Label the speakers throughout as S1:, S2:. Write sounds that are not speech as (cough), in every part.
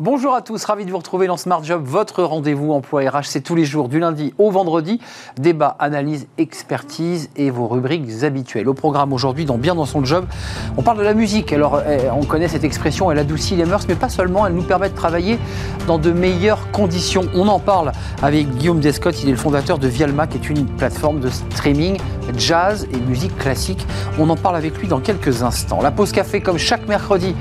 S1: Bonjour à tous, ravi de vous retrouver dans Smart Job, votre rendez-vous emploi RH. C'est tous les jours du lundi au vendredi. Débat, analyse, expertise et vos rubriques habituelles. Au programme aujourd'hui, dans Bien dans son job, on parle de la musique. Alors, eh, on connaît cette expression, elle adoucit les mœurs, mais pas seulement, elle nous permet de travailler dans de meilleures conditions. On en parle avec Guillaume Descott, il est le fondateur de Vialma, qui est une plateforme de streaming jazz et musique classique. On en parle avec lui dans quelques instants. La pause café, comme chaque mercredi,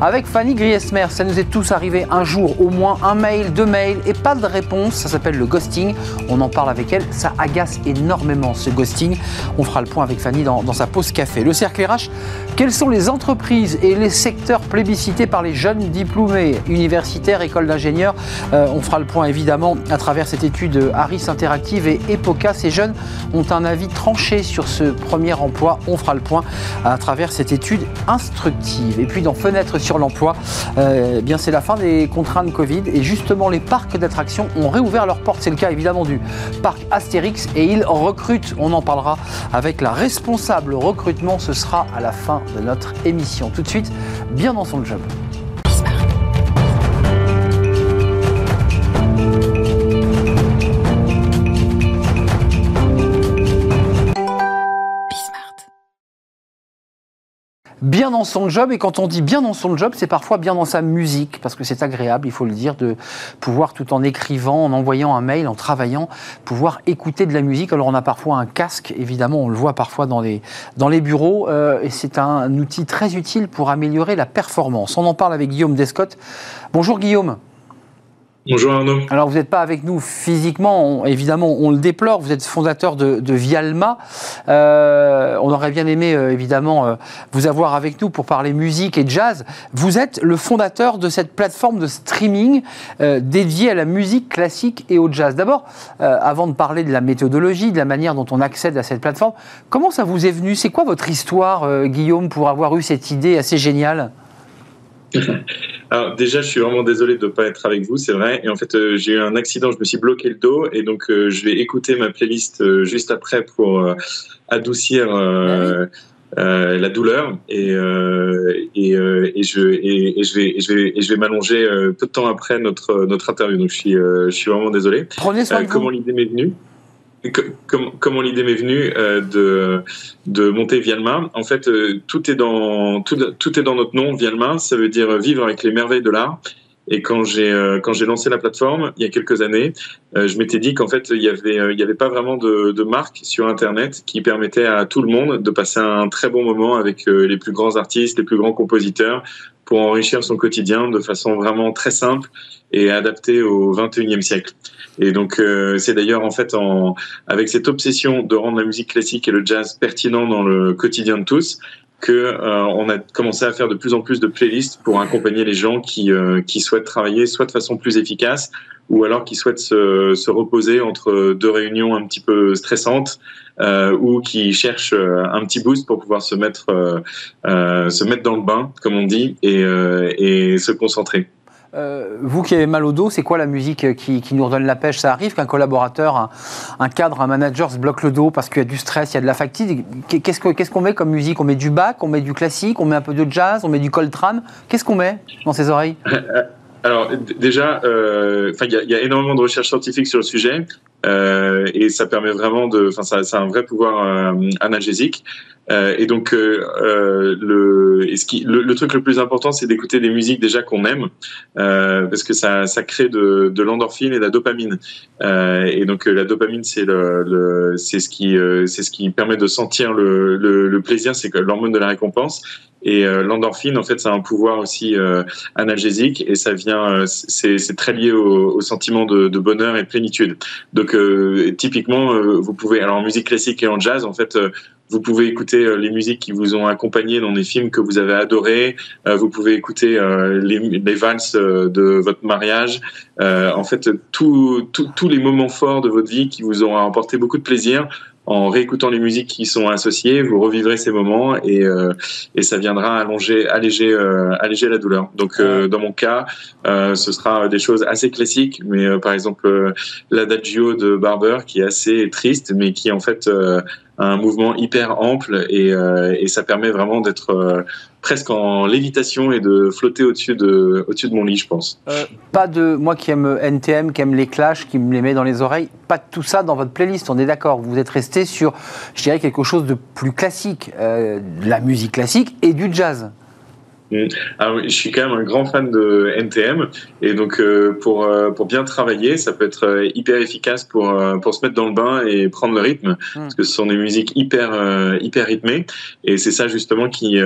S1: avec Fanny Griesmer. Ça nous est tous arrivé un jour au moins un mail, deux mails et pas de réponse. Ça s'appelle le ghosting. On en parle avec elle. Ça agace énormément ce ghosting. On fera le point avec Fanny dans, sa pause café. Le cercle RH, quelles sont les entreprises et les secteurs plébiscités par les jeunes diplômés universitaires, écoles d'ingénieurs? Euh, On fera le point évidemment à travers cette étude Harris Interactive et Epoca. Ces jeunes ont un avis tranché sur ce premier emploi. On fera le point à travers cette étude instructive. Et puis dans Fenêtre sur l'emploi, euh, eh bien c'est la fin des contraintes Covid et justement les parcs d'attractions ont réouvert leurs portes. C'est le cas évidemment du parc Astérix et ils recrutent. On en parlera avec la responsable recrutement. Ce sera à la fin de notre émission. Tout de suite, bien dans son job. Bien dans son job. Et quand on dit bien dans son job, c'est parfois bien dans sa musique, parce que c'est agréable, il faut le dire, de pouvoir, tout en écrivant, en envoyant un mail, en travaillant, pouvoir écouter de la musique. Alors on a parfois un casque, évidemment, on le voit parfois dans les, dans les bureaux, euh, et c'est un outil très utile pour améliorer la performance. On en parle avec Guillaume Descott. Bonjour Guillaume.
S2: Bonjour Arnaud.
S1: Alors vous n'êtes pas avec nous physiquement, évidemment on le déplore, vous êtes fondateur de, Vialma. Euh, on aurait bien aimé euh, évidemment euh, vous avoir avec nous pour parler musique et jazz. Vous êtes le fondateur de cette plateforme de streaming dédiée à la musique classique et au jazz. D'abord, avant de parler de la méthodologie, de la manière dont on accède à cette plateforme, comment ça vous est venu? C'est quoi votre histoire Guillaume pour avoir eu cette idée assez géniale? (laughs)
S2: Alors déjà, je suis vraiment désolé de ne pas être avec vous, c'est vrai. Et en fait, euh, j'ai eu un accident, je me suis bloqué le dos, et donc euh, je vais écouter ma playlist euh, juste après pour adoucir ah la douleur. Et, et, et, je, et, je vais, je vais, je vais m'allonger peu de temps après notre notre interview. Donc je suis, je suis vraiment désolé.
S1: Prenez soin de
S2: Comment l'idée m'est venue? Comment l'idée m'est venue euh, de, de monter Vialma En fait, euh, tout est dans tout, tout, est dans notre nom. Vialma, ça veut dire vivre avec les merveilles de l'art. Et quand j'ai euh, lancé la plateforme il y a quelques années, je m'étais dit qu'en fait il y avait y avait pas vraiment de, de marque sur Internet qui permettait à tout le monde de passer un très bon moment avec les plus grands artistes, les plus grands compositeurs, pour enrichir son quotidien de façon vraiment très simple et adaptée au 21e siècle. Et donc euh, c'est d'ailleurs en fait en, avec cette obsession de rendre la musique classique et le jazz pertinent dans le quotidien de tous que euh, on a commencé à faire de plus en plus de playlists pour accompagner les gens qui, euh, qui souhaitent travailler soit de façon plus efficace ou alors qui souhaitent se, se reposer entre deux réunions un petit peu stressantes euh, ou qui cherchent un petit boost pour pouvoir se mettre euh, se mettre dans le bain comme on dit et, et se concentrer.
S1: Euh, vous qui avez mal au dos, c'est quoi la musique qui, nous redonne la pêche? Ça arrive qu'un collaborateur, un, cadre, un manager se bloque le dos parce qu'il y a du stress, il y a de la fatigue. Qu'est-ce qu'on met comme musique? On met du bac, on met du classique, on met un peu de jazz, on met du Coltrane. Qu'est-ce qu'on met dans ses oreilles? (laughs)
S2: Alors déjà, euh, il y, a énormément de recherches scientifiques sur le sujet. Euh, et ça permet vraiment de, enfin, ça, ça, a un vrai pouvoir euh, analgésique. Euh, et donc, euh, le, et ce qui, le, le, truc le plus important, c'est d'écouter des musiques déjà qu'on aime, parce que ça, ça crée de, de l'endorphine et de la dopamine. et donc, la dopamine, c'est le, le c'est ce qui, c'est ce qui permet de sentir le, le, le plaisir, c'est l'hormone de la récompense. Et l'endorphine, en fait, ça a un pouvoir aussi analgésique et ça vient, c'est très lié au, sentiment de, bonheur et de plénitude. Donc typiquement, euh, vous pouvez, alors en musique classique et en jazz, en fait, euh, vous pouvez écouter euh, les musiques qui vous ont accompagné dans des films que vous avez adorés. vous pouvez écouter les, les valses de votre mariage. en fait, tous les moments forts de votre vie qui vous ont apporté beaucoup de plaisir en réécoutant les musiques qui sont associées, vous revivrez ces moments et, euh, et ça viendra allonger, alléger, euh, alléger la douleur. Donc euh, dans mon cas, ce sera des choses assez classiques, mais par exemple l'adagio de Barber qui est assez triste, mais qui en fait un mouvement hyper ample et, et ça permet vraiment d'être presque en lévitation et de flotter au-dessus de, au-dessus de mon lit, je pense.
S1: pas de, moi qui aime NTM, qui aime les clashs, qui me les met dans les oreilles, pas de tout ça dans votre playlist, on est d'accord. Vous êtes resté sur, je dirais, quelque chose de plus classique, de la musique classique et du jazz.
S2: Mm. Ah je suis quand même un grand fan de NTM et donc euh, pour euh, pour bien travailler, ça peut être euh, hyper efficace pour pour se mettre dans le bain et prendre le rythme mm. parce que ce sont des musiques hyper hyper rythmées et c'est ça justement qui,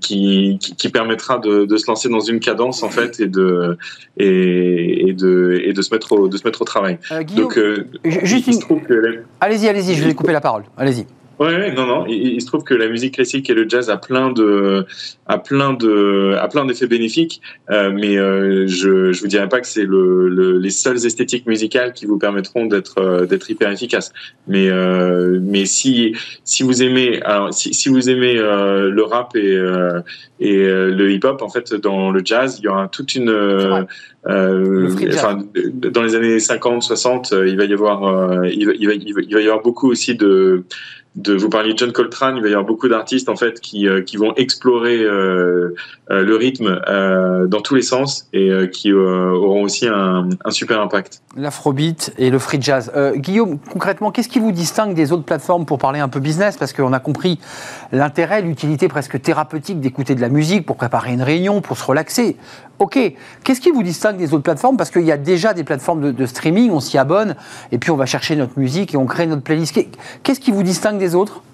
S2: qui, qui permettra de, de se lancer dans une cadence en fait et de et, et de et de se mettre au, de se mettre au travail.
S1: donc juste allez-y allez-y, je vais couper la parole. Allez-y.
S2: Ouais, non, non. Il, se trouve que la musique classique et le jazz a plein de, a plein de, a plein d'effets bénéfiques. Euh, mais euh, je, je vous dirais pas que c'est le, le, les seules esthétiques musicales qui vous permettront d'être, euh, d'être hyper efficace. Mais, mais si, si vous aimez, alors si, si vous aimez le rap et, et le hip-hop, en fait, dans le jazz, il y aura toute une, enfin, dans les années 50, 60, il va y avoir, il va, il va, il va y avoir beaucoup aussi de de vous parler de John Coltrane, il va y avoir beaucoup d'artistes en fait qui, euh, qui vont explorer euh, euh, le rythme dans tous les sens et qui auront aussi un, un super impact.
S1: L'afrobeat et le free jazz. Guillaume, concrètement, qu'est-ce qui vous distingue des autres plateformes pour parler un peu business? Parce qu'on a compris l'intérêt, l'utilité presque thérapeutique d'écouter de la musique pour préparer une réunion, pour se relaxer. Ok, qu'est-ce qui vous distingue des autres plateformes? Parce qu'il y a déjà des plateformes de, streaming, on s'y abonne, et puis on va chercher notre musique et on crée notre playlist. Qu'est-ce qui vous distingue des autres?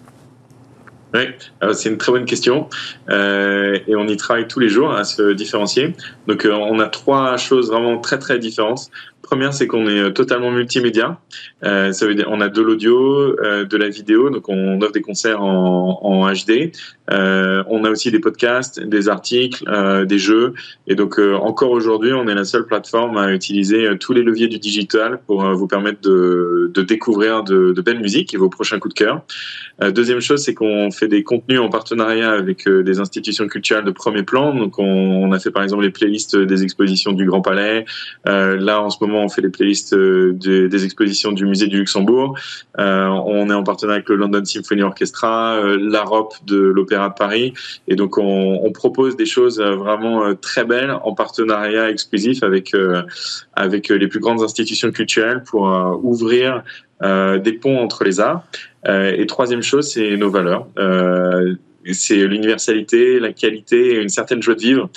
S2: Oui, c'est une très bonne question euh, et on y travaille tous les jours à se différencier. Donc euh, on a trois choses vraiment très très différentes. Première, c'est qu'on est totalement multimédia. Euh, ça veut dire on a de l'audio, euh, de la vidéo, donc on offre des concerts en, HD. Euh, on a aussi des podcasts, des articles, euh, des jeux. Et donc euh, encore aujourd'hui, on est la seule plateforme à utiliser tous les leviers du digital pour vous permettre de, découvrir de, de, belles musiques et vos prochains coups de cœur. deuxième chose, c'est qu'on fait des contenus en partenariat avec des institutions culturelles de premier plan. Donc on, on, a fait par exemple les playlists des expositions du Grand Palais. là, en ce moment, on fait les playlists euh, des, expositions du musée du Luxembourg. Euh, on est en partenariat avec le London Symphony Orchestra, euh, l'AROP de l'Opéra de Paris. Et donc, on, propose des choses vraiment très belles en partenariat exclusif avec, avec les plus grandes institutions culturelles pour ouvrir des ponts entre les arts. et troisième chose, c'est nos valeurs. c'est l'universalité, la qualité et une certaine joie de vivre.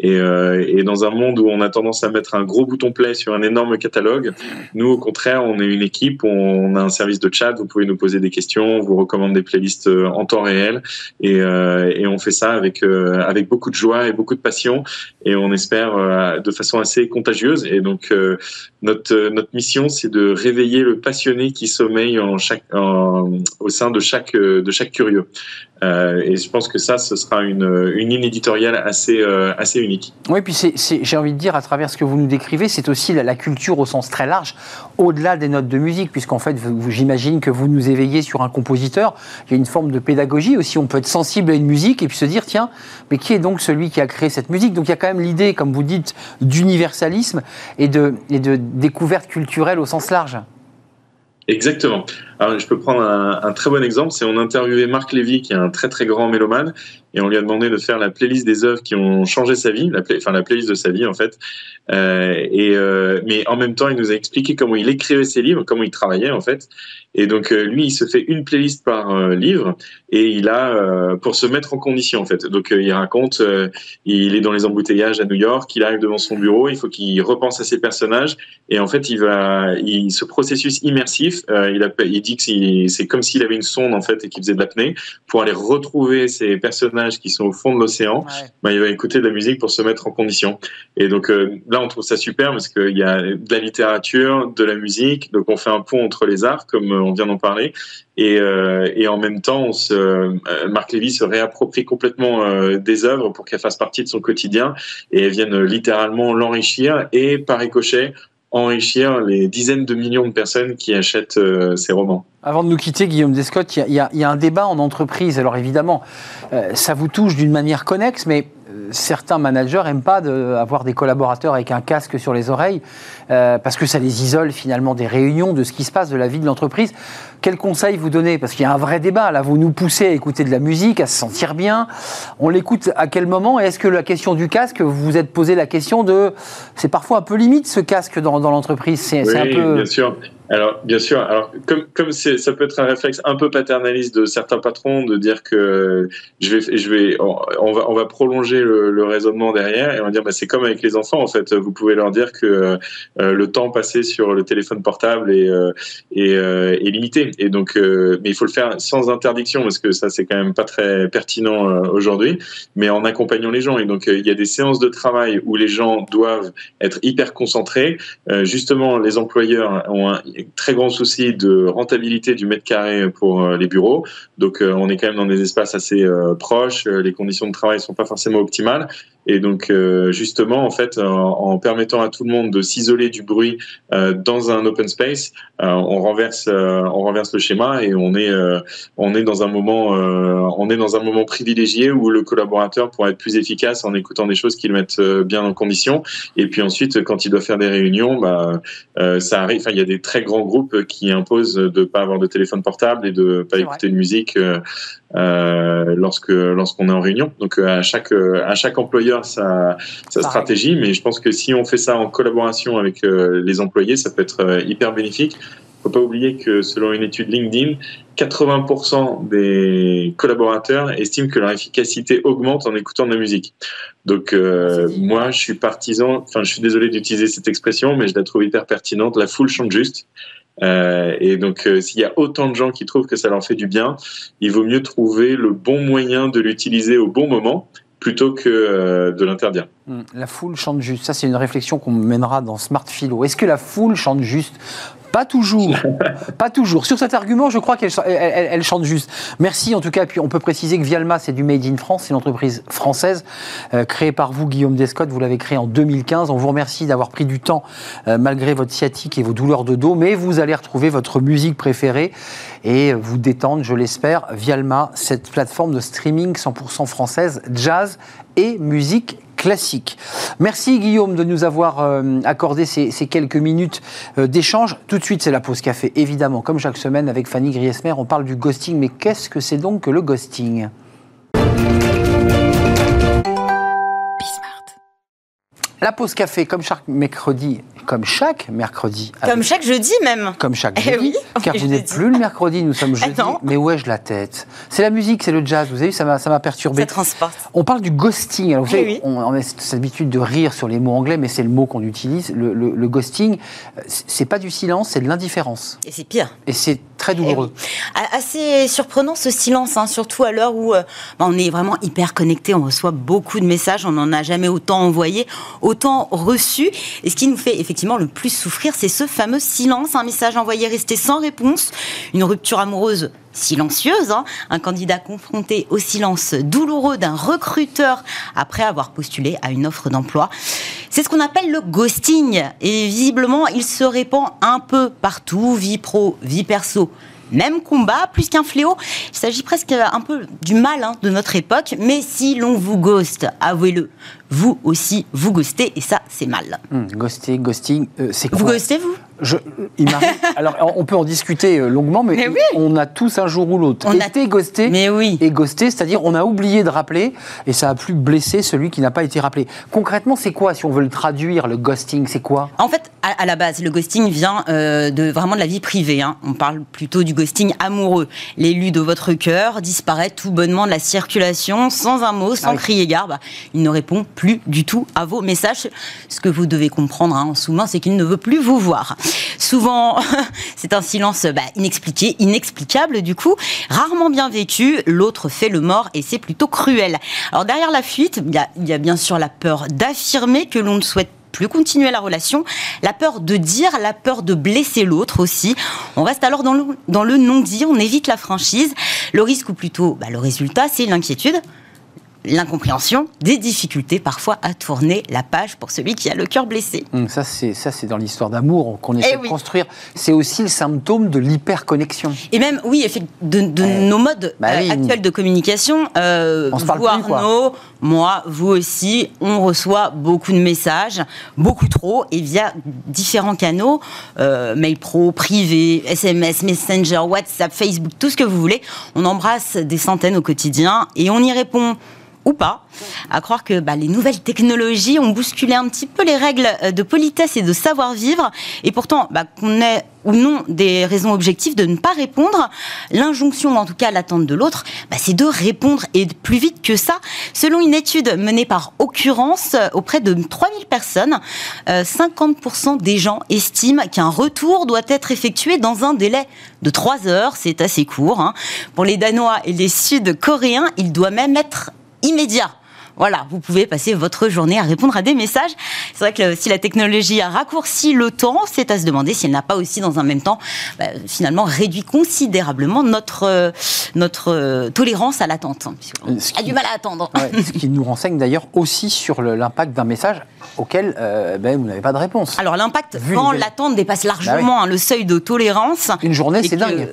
S2: Et, euh, et, dans un monde où on a tendance à mettre un gros bouton play sur un énorme catalogue, nous au contraire, on est une équipe, on a un service de chat, vous pouvez nous poser des questions, on vous recommande des playlists euh, en temps réel, et, euh, et on fait ça avec euh, avec beaucoup de joie et beaucoup de passion, et on espère euh, de façon assez contagieuse. Et donc notre notre mission, c'est de réveiller le passionné qui sommeille en chaque en, au sein de chaque de chaque curieux. Euh, et je pense que ça, ce sera une, une ligne éditoriale assez, euh, assez unique.
S1: Oui, puis j'ai envie de dire, à travers ce que vous nous décrivez, c'est aussi la, culture au sens très large, au-delà des notes de musique, puisqu'en fait, j'imagine que vous nous éveillez sur un compositeur. Il y a une forme de pédagogie aussi. On peut être sensible à une musique et puis se dire, tiens, mais qui est donc celui qui a créé cette musique? Donc il y a quand même l'idée, comme vous dites, d'universalisme et de, et de découverte culturelle au sens large.
S2: Exactement. Alors, je peux prendre un, un très bon exemple, c'est on a interviewé Marc Lévy, qui est un très très grand mélomane, et on lui a demandé de faire la playlist des œuvres qui ont changé sa vie, la enfin la playlist de sa vie en fait. Euh, et euh, mais en même temps, il nous a expliqué comment il écrivait ses livres, comment il travaillait en fait. Et donc euh, lui, il se fait une playlist par livre et il a pour se mettre en condition en fait. Donc il raconte, il est dans les embouteillages à New York, il arrive devant son bureau, il faut qu'il repense à ses personnages et en fait il va, ce processus immersif, il, il dit que c'est comme s'il avait une sonde en fait et qu'il faisait de l'apnée pour aller retrouver ses personnages qui sont au fond de l'océan. Ben, il va écouter de la musique pour se mettre en condition. Et donc là, on trouve ça super parce qu'il y a de la littérature, de la musique, donc on fait un pont entre les arts comme on vient d'en parler. Et, euh, et, en même temps, on se, euh, Marc Lévy se réapproprie complètement euh, des œuvres pour qu'elles fassent partie de son quotidien et elles viennent littéralement l'enrichir et par ricochet enrichir les dizaines de millions de personnes qui achètent ces romans.
S1: Avant de nous quitter, Guillaume Descott, il y, y, a un débat en entreprise. Alors évidemment, ça vous touche d'une manière connexe, mais certains managers n'aiment pas avoir des collaborateurs avec un casque sur les oreilles, euh, parce que ça les isole finalement des réunions, de ce qui se passe, de la vie de l'entreprise. Quel conseil vous donnez? Parce qu'il y a un vrai débat. Là, vous nous poussez à écouter de la musique, à se sentir bien. On l'écoute à quel moment? Est-ce que la question du casque, vous vous êtes posé la question de. C'est parfois un peu limite ce casque dans, dans l'entreprise.
S2: C'est oui, un peu. Bien sûr. Alors, bien sûr, alors comme comme ça peut être un réflexe un peu paternaliste de certains patrons de dire que je vais je vais on, va on va prolonger le, raisonnement derrière et on va dire bah c'est comme avec les enfants en fait. Vous pouvez leur dire que euh, le temps passé sur le téléphone portable est euh, est, euh, est, limité. Et donc mais il faut le faire sans interdiction parce que ça c'est quand même pas très pertinent aujourd'hui. Mais en accompagnant les gens. Et donc il y a des séances de travail où les gens doivent être hyper concentrés. Justement les employeurs ont un très grand souci de rentabilité du mètre carré pour euh, les bureaux. Donc, euh, on est quand même dans des espaces assez euh, proches. Les conditions de travail sont pas forcément optimales. Et donc, justement, en fait, en, permettant à tout le monde de s'isoler du bruit dans un open space, on renverse, on renverse le schéma et on est, on est dans un moment, on est dans un moment privilégié où le collaborateur pourra être plus efficace en écoutant des choses qui le mettent bien en condition. Et puis ensuite, quand il doit faire des réunions, bah, ça arrive. Enfin, il y a des très grands groupes qui imposent de pas avoir de téléphone portable et de pas écouter de musique euh, euh, lorsque lorsqu'on est en réunion. Donc euh, à chaque à chaque employeur sa, sa stratégie, mais je pense que si on fait ça en collaboration avec les employés, ça peut être hyper bénéfique. Faut pas oublier que selon une étude LinkedIn, 80% des collaborateurs estiment que leur efficacité augmente en écoutant de la musique. Donc moi, je suis partisan. Enfin, je suis désolé d'utiliser cette expression, mais je la trouve hyper pertinente. La foule chante juste. Euh, et donc, euh, s'il y a autant de gens qui trouvent que ça leur fait du bien, il vaut mieux trouver le bon moyen de l'utiliser au bon moment plutôt que euh, de l'interdire.
S1: Hmm, la foule chante juste. Ça, c'est une réflexion qu'on mènera dans Smart Philo. Est-ce que la foule chante juste pas toujours. (laughs) pas toujours. Sur cet argument, je crois qu'elle elle, chante juste. Merci en tout cas. Puis on peut préciser que Vialma, c'est du Made in France, c'est une entreprise française euh, créée par vous, Guillaume Descott. Vous l'avez créée en 2015. On vous remercie d'avoir pris du temps euh, malgré votre sciatique et vos douleurs de dos. Mais vous allez retrouver votre musique préférée et vous détendre, je l'espère, Vialma, cette plateforme de streaming 100% française, jazz et musique classique. Merci Guillaume de nous avoir euh, accordé ces, quelques minutes euh, d'échange. Tout de suite, c'est la pause café, évidemment, comme chaque semaine avec Fanny Griesmer. On parle du ghosting, mais qu'est-ce que c'est donc que le ghosting? La pause café, comme chaque mercredi, comme chaque mercredi.
S3: Comme chaque jeudi même.
S1: Comme chaque eh jeudi. car vous n'êtes plus le mercredi, nous sommes (laughs) jeudi. mais ouais, je la tête. C'est la musique, c'est le jazz. Vous avez vu, ça m'a perturbé.
S3: Ça transporte.
S1: On parle du ghosting. Alors, vous eh savez, on, a cette habitude de rire sur les mots anglais, mais c'est le mot qu'on utilise. Le, le ghosting, c'est pas du silence, c'est de l'indifférence.
S3: Et c'est pire.
S1: Et c'est très douloureux.
S3: Eh assez surprenant ce silence, hein, surtout à l'heure où euh, bah, on est vraiment hyper connecté, on reçoit beaucoup de messages, on n'en a jamais autant envoyé, autant reçu. Et ce qui nous fait effectivement le plus souffrir, c'est ce fameux silence, un message envoyé resté sans réponse, une rupture amoureuse silencieuse, hein. un candidat confronté au silence douloureux d'un recruteur après avoir postulé à une offre d'emploi. C'est ce qu'on appelle le ghosting. Et visiblement, il se répand un peu partout, vie pro, vie perso. Même combat, plus qu'un fléau. Il s'agit presque un peu du mal hein, de notre époque. Mais si l'on vous ghost, avouez-le, vous aussi, vous ghostez, et ça, c'est mal.
S1: Hmm, ghoster, ghosting, euh, c'est quoi
S3: Vous ghostez, vous?
S1: Je, il (laughs) Alors, on peut en discuter euh, longuement, mais, on a tous un jour ou l'autre été ghosté
S3: mais oui.
S1: et ghosté, c'est-à-dire on a oublié de rappeler et ça a plus blessé celui qui n'a pas été rappelé. Concrètement, c'est quoi, si on veut le traduire, le ghosting, c'est quoi?
S3: En fait, à, la base, le ghosting vient euh, de vraiment de la vie privée. Hein. On parle plutôt du ghosting amoureux. L'élu de votre cœur disparaît tout bonnement de la circulation, sans un mot, sans ah crier garde. Il ne répond plus du tout à vos messages. Ce que vous devez comprendre hein, en sous-main, c'est qu'il ne veut plus vous voir. Souvent, (laughs) c'est un silence bah, inexpliqué, inexplicable du coup, rarement bien vécu. L'autre fait le mort et c'est plutôt cruel. Alors derrière la fuite, il y, a, bien sûr la peur d'affirmer que l'on ne souhaite plus continuer la relation, la peur de dire, la peur de blesser l'autre aussi. On reste alors dans le, non-dit, on évite la franchise. Le risque, ou plutôt bah, le résultat, c'est l'inquiétude l'incompréhension, des difficultés parfois à tourner la page pour celui qui a le cœur blessé.
S1: Hum, ça, c'est ça, c'est dans l'histoire d'amour qu'on essaie eh de construire. C'est aussi le symptôme de l'hyperconnexion.
S3: Et même, oui, de, de eh. nos modes bah euh, actuels de communication.
S1: Euh, on se parle plus,
S3: quoi. moi, vous aussi, on reçoit beaucoup de messages, beaucoup trop, et via différents canaux, euh, mail pro, privé, SMS, Messenger, WhatsApp, Facebook, tout ce que vous voulez. On embrasse des centaines au quotidien et on y répond ou pas, à croire que bah, les nouvelles technologies ont bousculé un petit peu les règles euh, de politesse et de savoir-vivre. Et pourtant, bah, qu'on ait ou non des raisons objectives de ne pas répondre, l'injonction, en tout cas l'attente de l'autre, bah, c'est de répondre et plus vite que ça. Selon une étude menée par Occurrence euh, auprès de 3000 personnes, 50% euh, des gens estiment qu'un retour doit être effectué dans un délai de 3 heures. C'est assez court. Hein. Pour les Danois et les Sud-Coréens, il doit même être immédiat. Voilà, vous pouvez passer votre journée à répondre à des messages. C'est vrai que si la technologie a raccourci le temps, c'est à se demander si elle n'a pas aussi, dans un même temps, bah, finalement réduit considérablement notre, euh, notre euh, tolérance à l'attente. On a du mal à attendre.
S1: ce qui nous renseigne d'ailleurs aussi sur l'impact d'un message auquel euh, ben, vous n'avez pas de réponse.
S3: Alors l'impact, quand l'attente dépasse largement bah hein, le seuil de tolérance.
S1: Une journée, c'est dingue.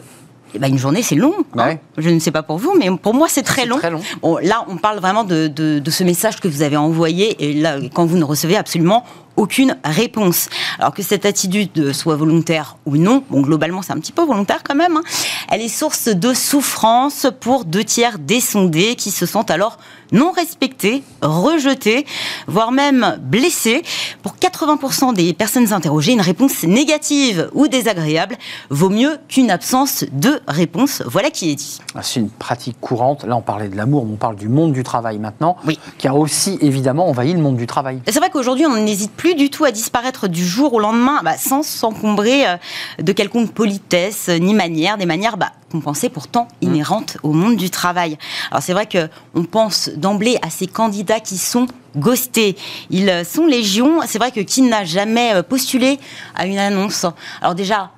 S3: Eh ben, une journée, c'est long. Bah hein. Je ne sais pas pour vous, mais pour moi, c'est très long.
S1: Très long.
S3: là, on parle vraiment de, de, ce message que vous avez envoyé, et là, quand vous ne recevez absolument aucune réponse. Alors que cette attitude soit volontaire ou non, bon globalement c'est un petit peu volontaire quand même, hein, elle est source de souffrance pour deux tiers des sondés qui se sentent alors non respectés, rejetés, voire même blessés. Pour 80% des personnes interrogées, une réponse négative ou désagréable vaut mieux qu'une absence de réponse. Voilà qui est dit.
S1: Ah, c'est une pratique courante. Là, on parlait de l'amour, on parle du monde du travail maintenant, qui a aussi évidemment envahi le monde du travail.
S3: C'est vrai qu'aujourd'hui, on n'hésite plus du tout à disparaître du jour au lendemain bah, sans s'encombrer euh, de quelconque politesse ni manière, des manières bah, qu'on pensait pourtant mmh. inhérentes au monde du travail. Alors c'est vrai qu'on pense d'emblée à ces candidats qui sont ghostés. Ils sont légion. C'est vrai que qui n'a jamais euh, postulé à une annonce? Alors déjà,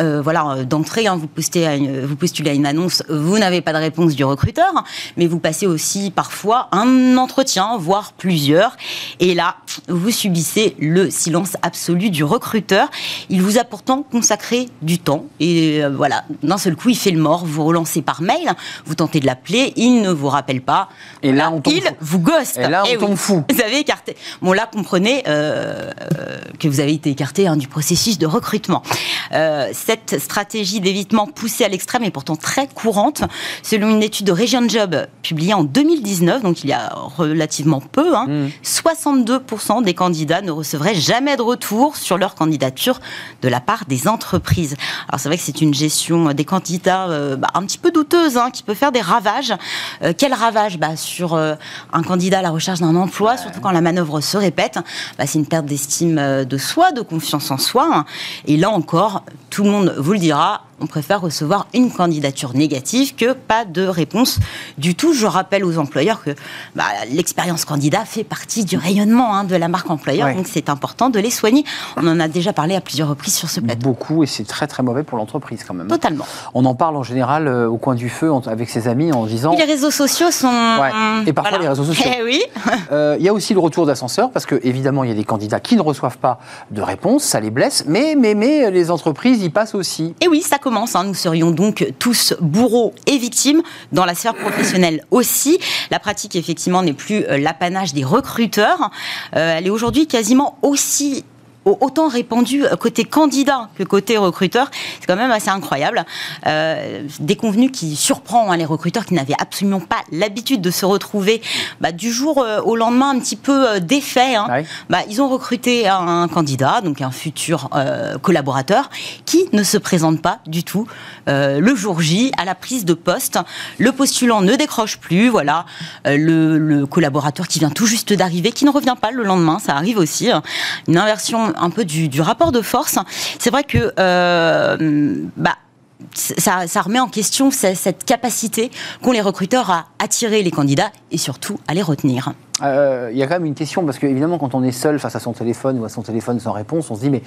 S3: euh, voilà, euh, d'entrée, hein, vous, postez vous postulez à une annonce, vous n'avez pas de réponse du recruteur, mais vous passez aussi parfois un entretien, voire plusieurs, et là, vous subissez le silence absolu du recruteur. Il vous a pourtant consacré du temps, et euh, voilà, d'un seul coup, il fait le mort, vous relancez par mail, vous tentez de l'appeler, il ne vous rappelle pas,
S1: et là, on
S3: il vous ghost.
S1: Et là, on eh tombe fou. (laughs)
S3: Vous avez écarté. Bon, là, comprenez que vous avez été écarté hein, du processus de recrutement cette stratégie d'évitement poussée à l'extrême est pourtant très courante. Selon une étude de Region Job publiée en 2019, donc il y a relativement peu, 62% hmm. des candidats ne recevraient jamais de retour sur leur candidature de la part des entreprises. Alors c'est vrai que c'est une gestion des candidats euh, bah, un petit peu douteuse, hein, qui peut faire des ravages. Euh, quel ravage bah, Sur euh, un candidat à la recherche d'un emploi, surtout quand la manœuvre se répète, bah, c'est une perte d'estime de soi, de confiance en soi. Hein. Et là encore, tout le monde vous le dira, on préfère recevoir une candidature négative que pas de réponse du tout. Je rappelle aux employeurs que bah, l'expérience candidat fait partie du rayonnement hein, de la marque employeur, donc c'est important de les soigner. On en a déjà parlé à plusieurs reprises sur ce plateau.
S1: Beaucoup, et c'est très très mauvais pour l'entreprise quand même.
S3: Totalement.
S1: On en parle en général euh, au coin du feu avec ses amis en disant...
S3: les réseaux sociaux sont...
S1: Et parfois les réseaux sociaux. (laughs)
S3: Eh oui. (laughs)
S1: Euh, il y a aussi le retour d'ascenseur, parce que évidemment il y a des candidats qui ne reçoivent pas de réponse, ça les blesse, mais, mais, mais les entreprises y passent aussi.
S3: Et oui, ça commence Hein. Nous serions donc tous bourreaux et victimes, dans la sphère professionnelle aussi. La pratique, effectivement, n'est plus euh, l'apanage des recruteurs. Euh, elle est aujourd'hui quasiment aussi autant répandu côté candidat que côté recruteur. C'est quand même assez incroyable. Euh, des convenus qui surprend hein, les recruteurs qui n'avaient absolument pas l'habitude de se retrouver bah, du jour euh, au lendemain un petit peu euh, défait. Hein. Bah, ils ont recruté un candidat, donc un futur euh, collaborateur, qui ne se présente pas du tout le jour J à la prise de poste. Le postulant ne décroche plus. Voilà, le, le collaborateur qui vient tout juste d'arriver, qui ne revient pas le lendemain, ça arrive aussi. Hein. Une inversion un peu du, rapport de force. C'est vrai que euh, bah, ça, remet en question cette, capacité qu'ont les recruteurs à attirer les candidats et surtout à les retenir.
S1: Euh, il y a quand même une question, parce qu'évidemment, quand on est seul face à son téléphone ou à son téléphone sans réponse, on se dit mais,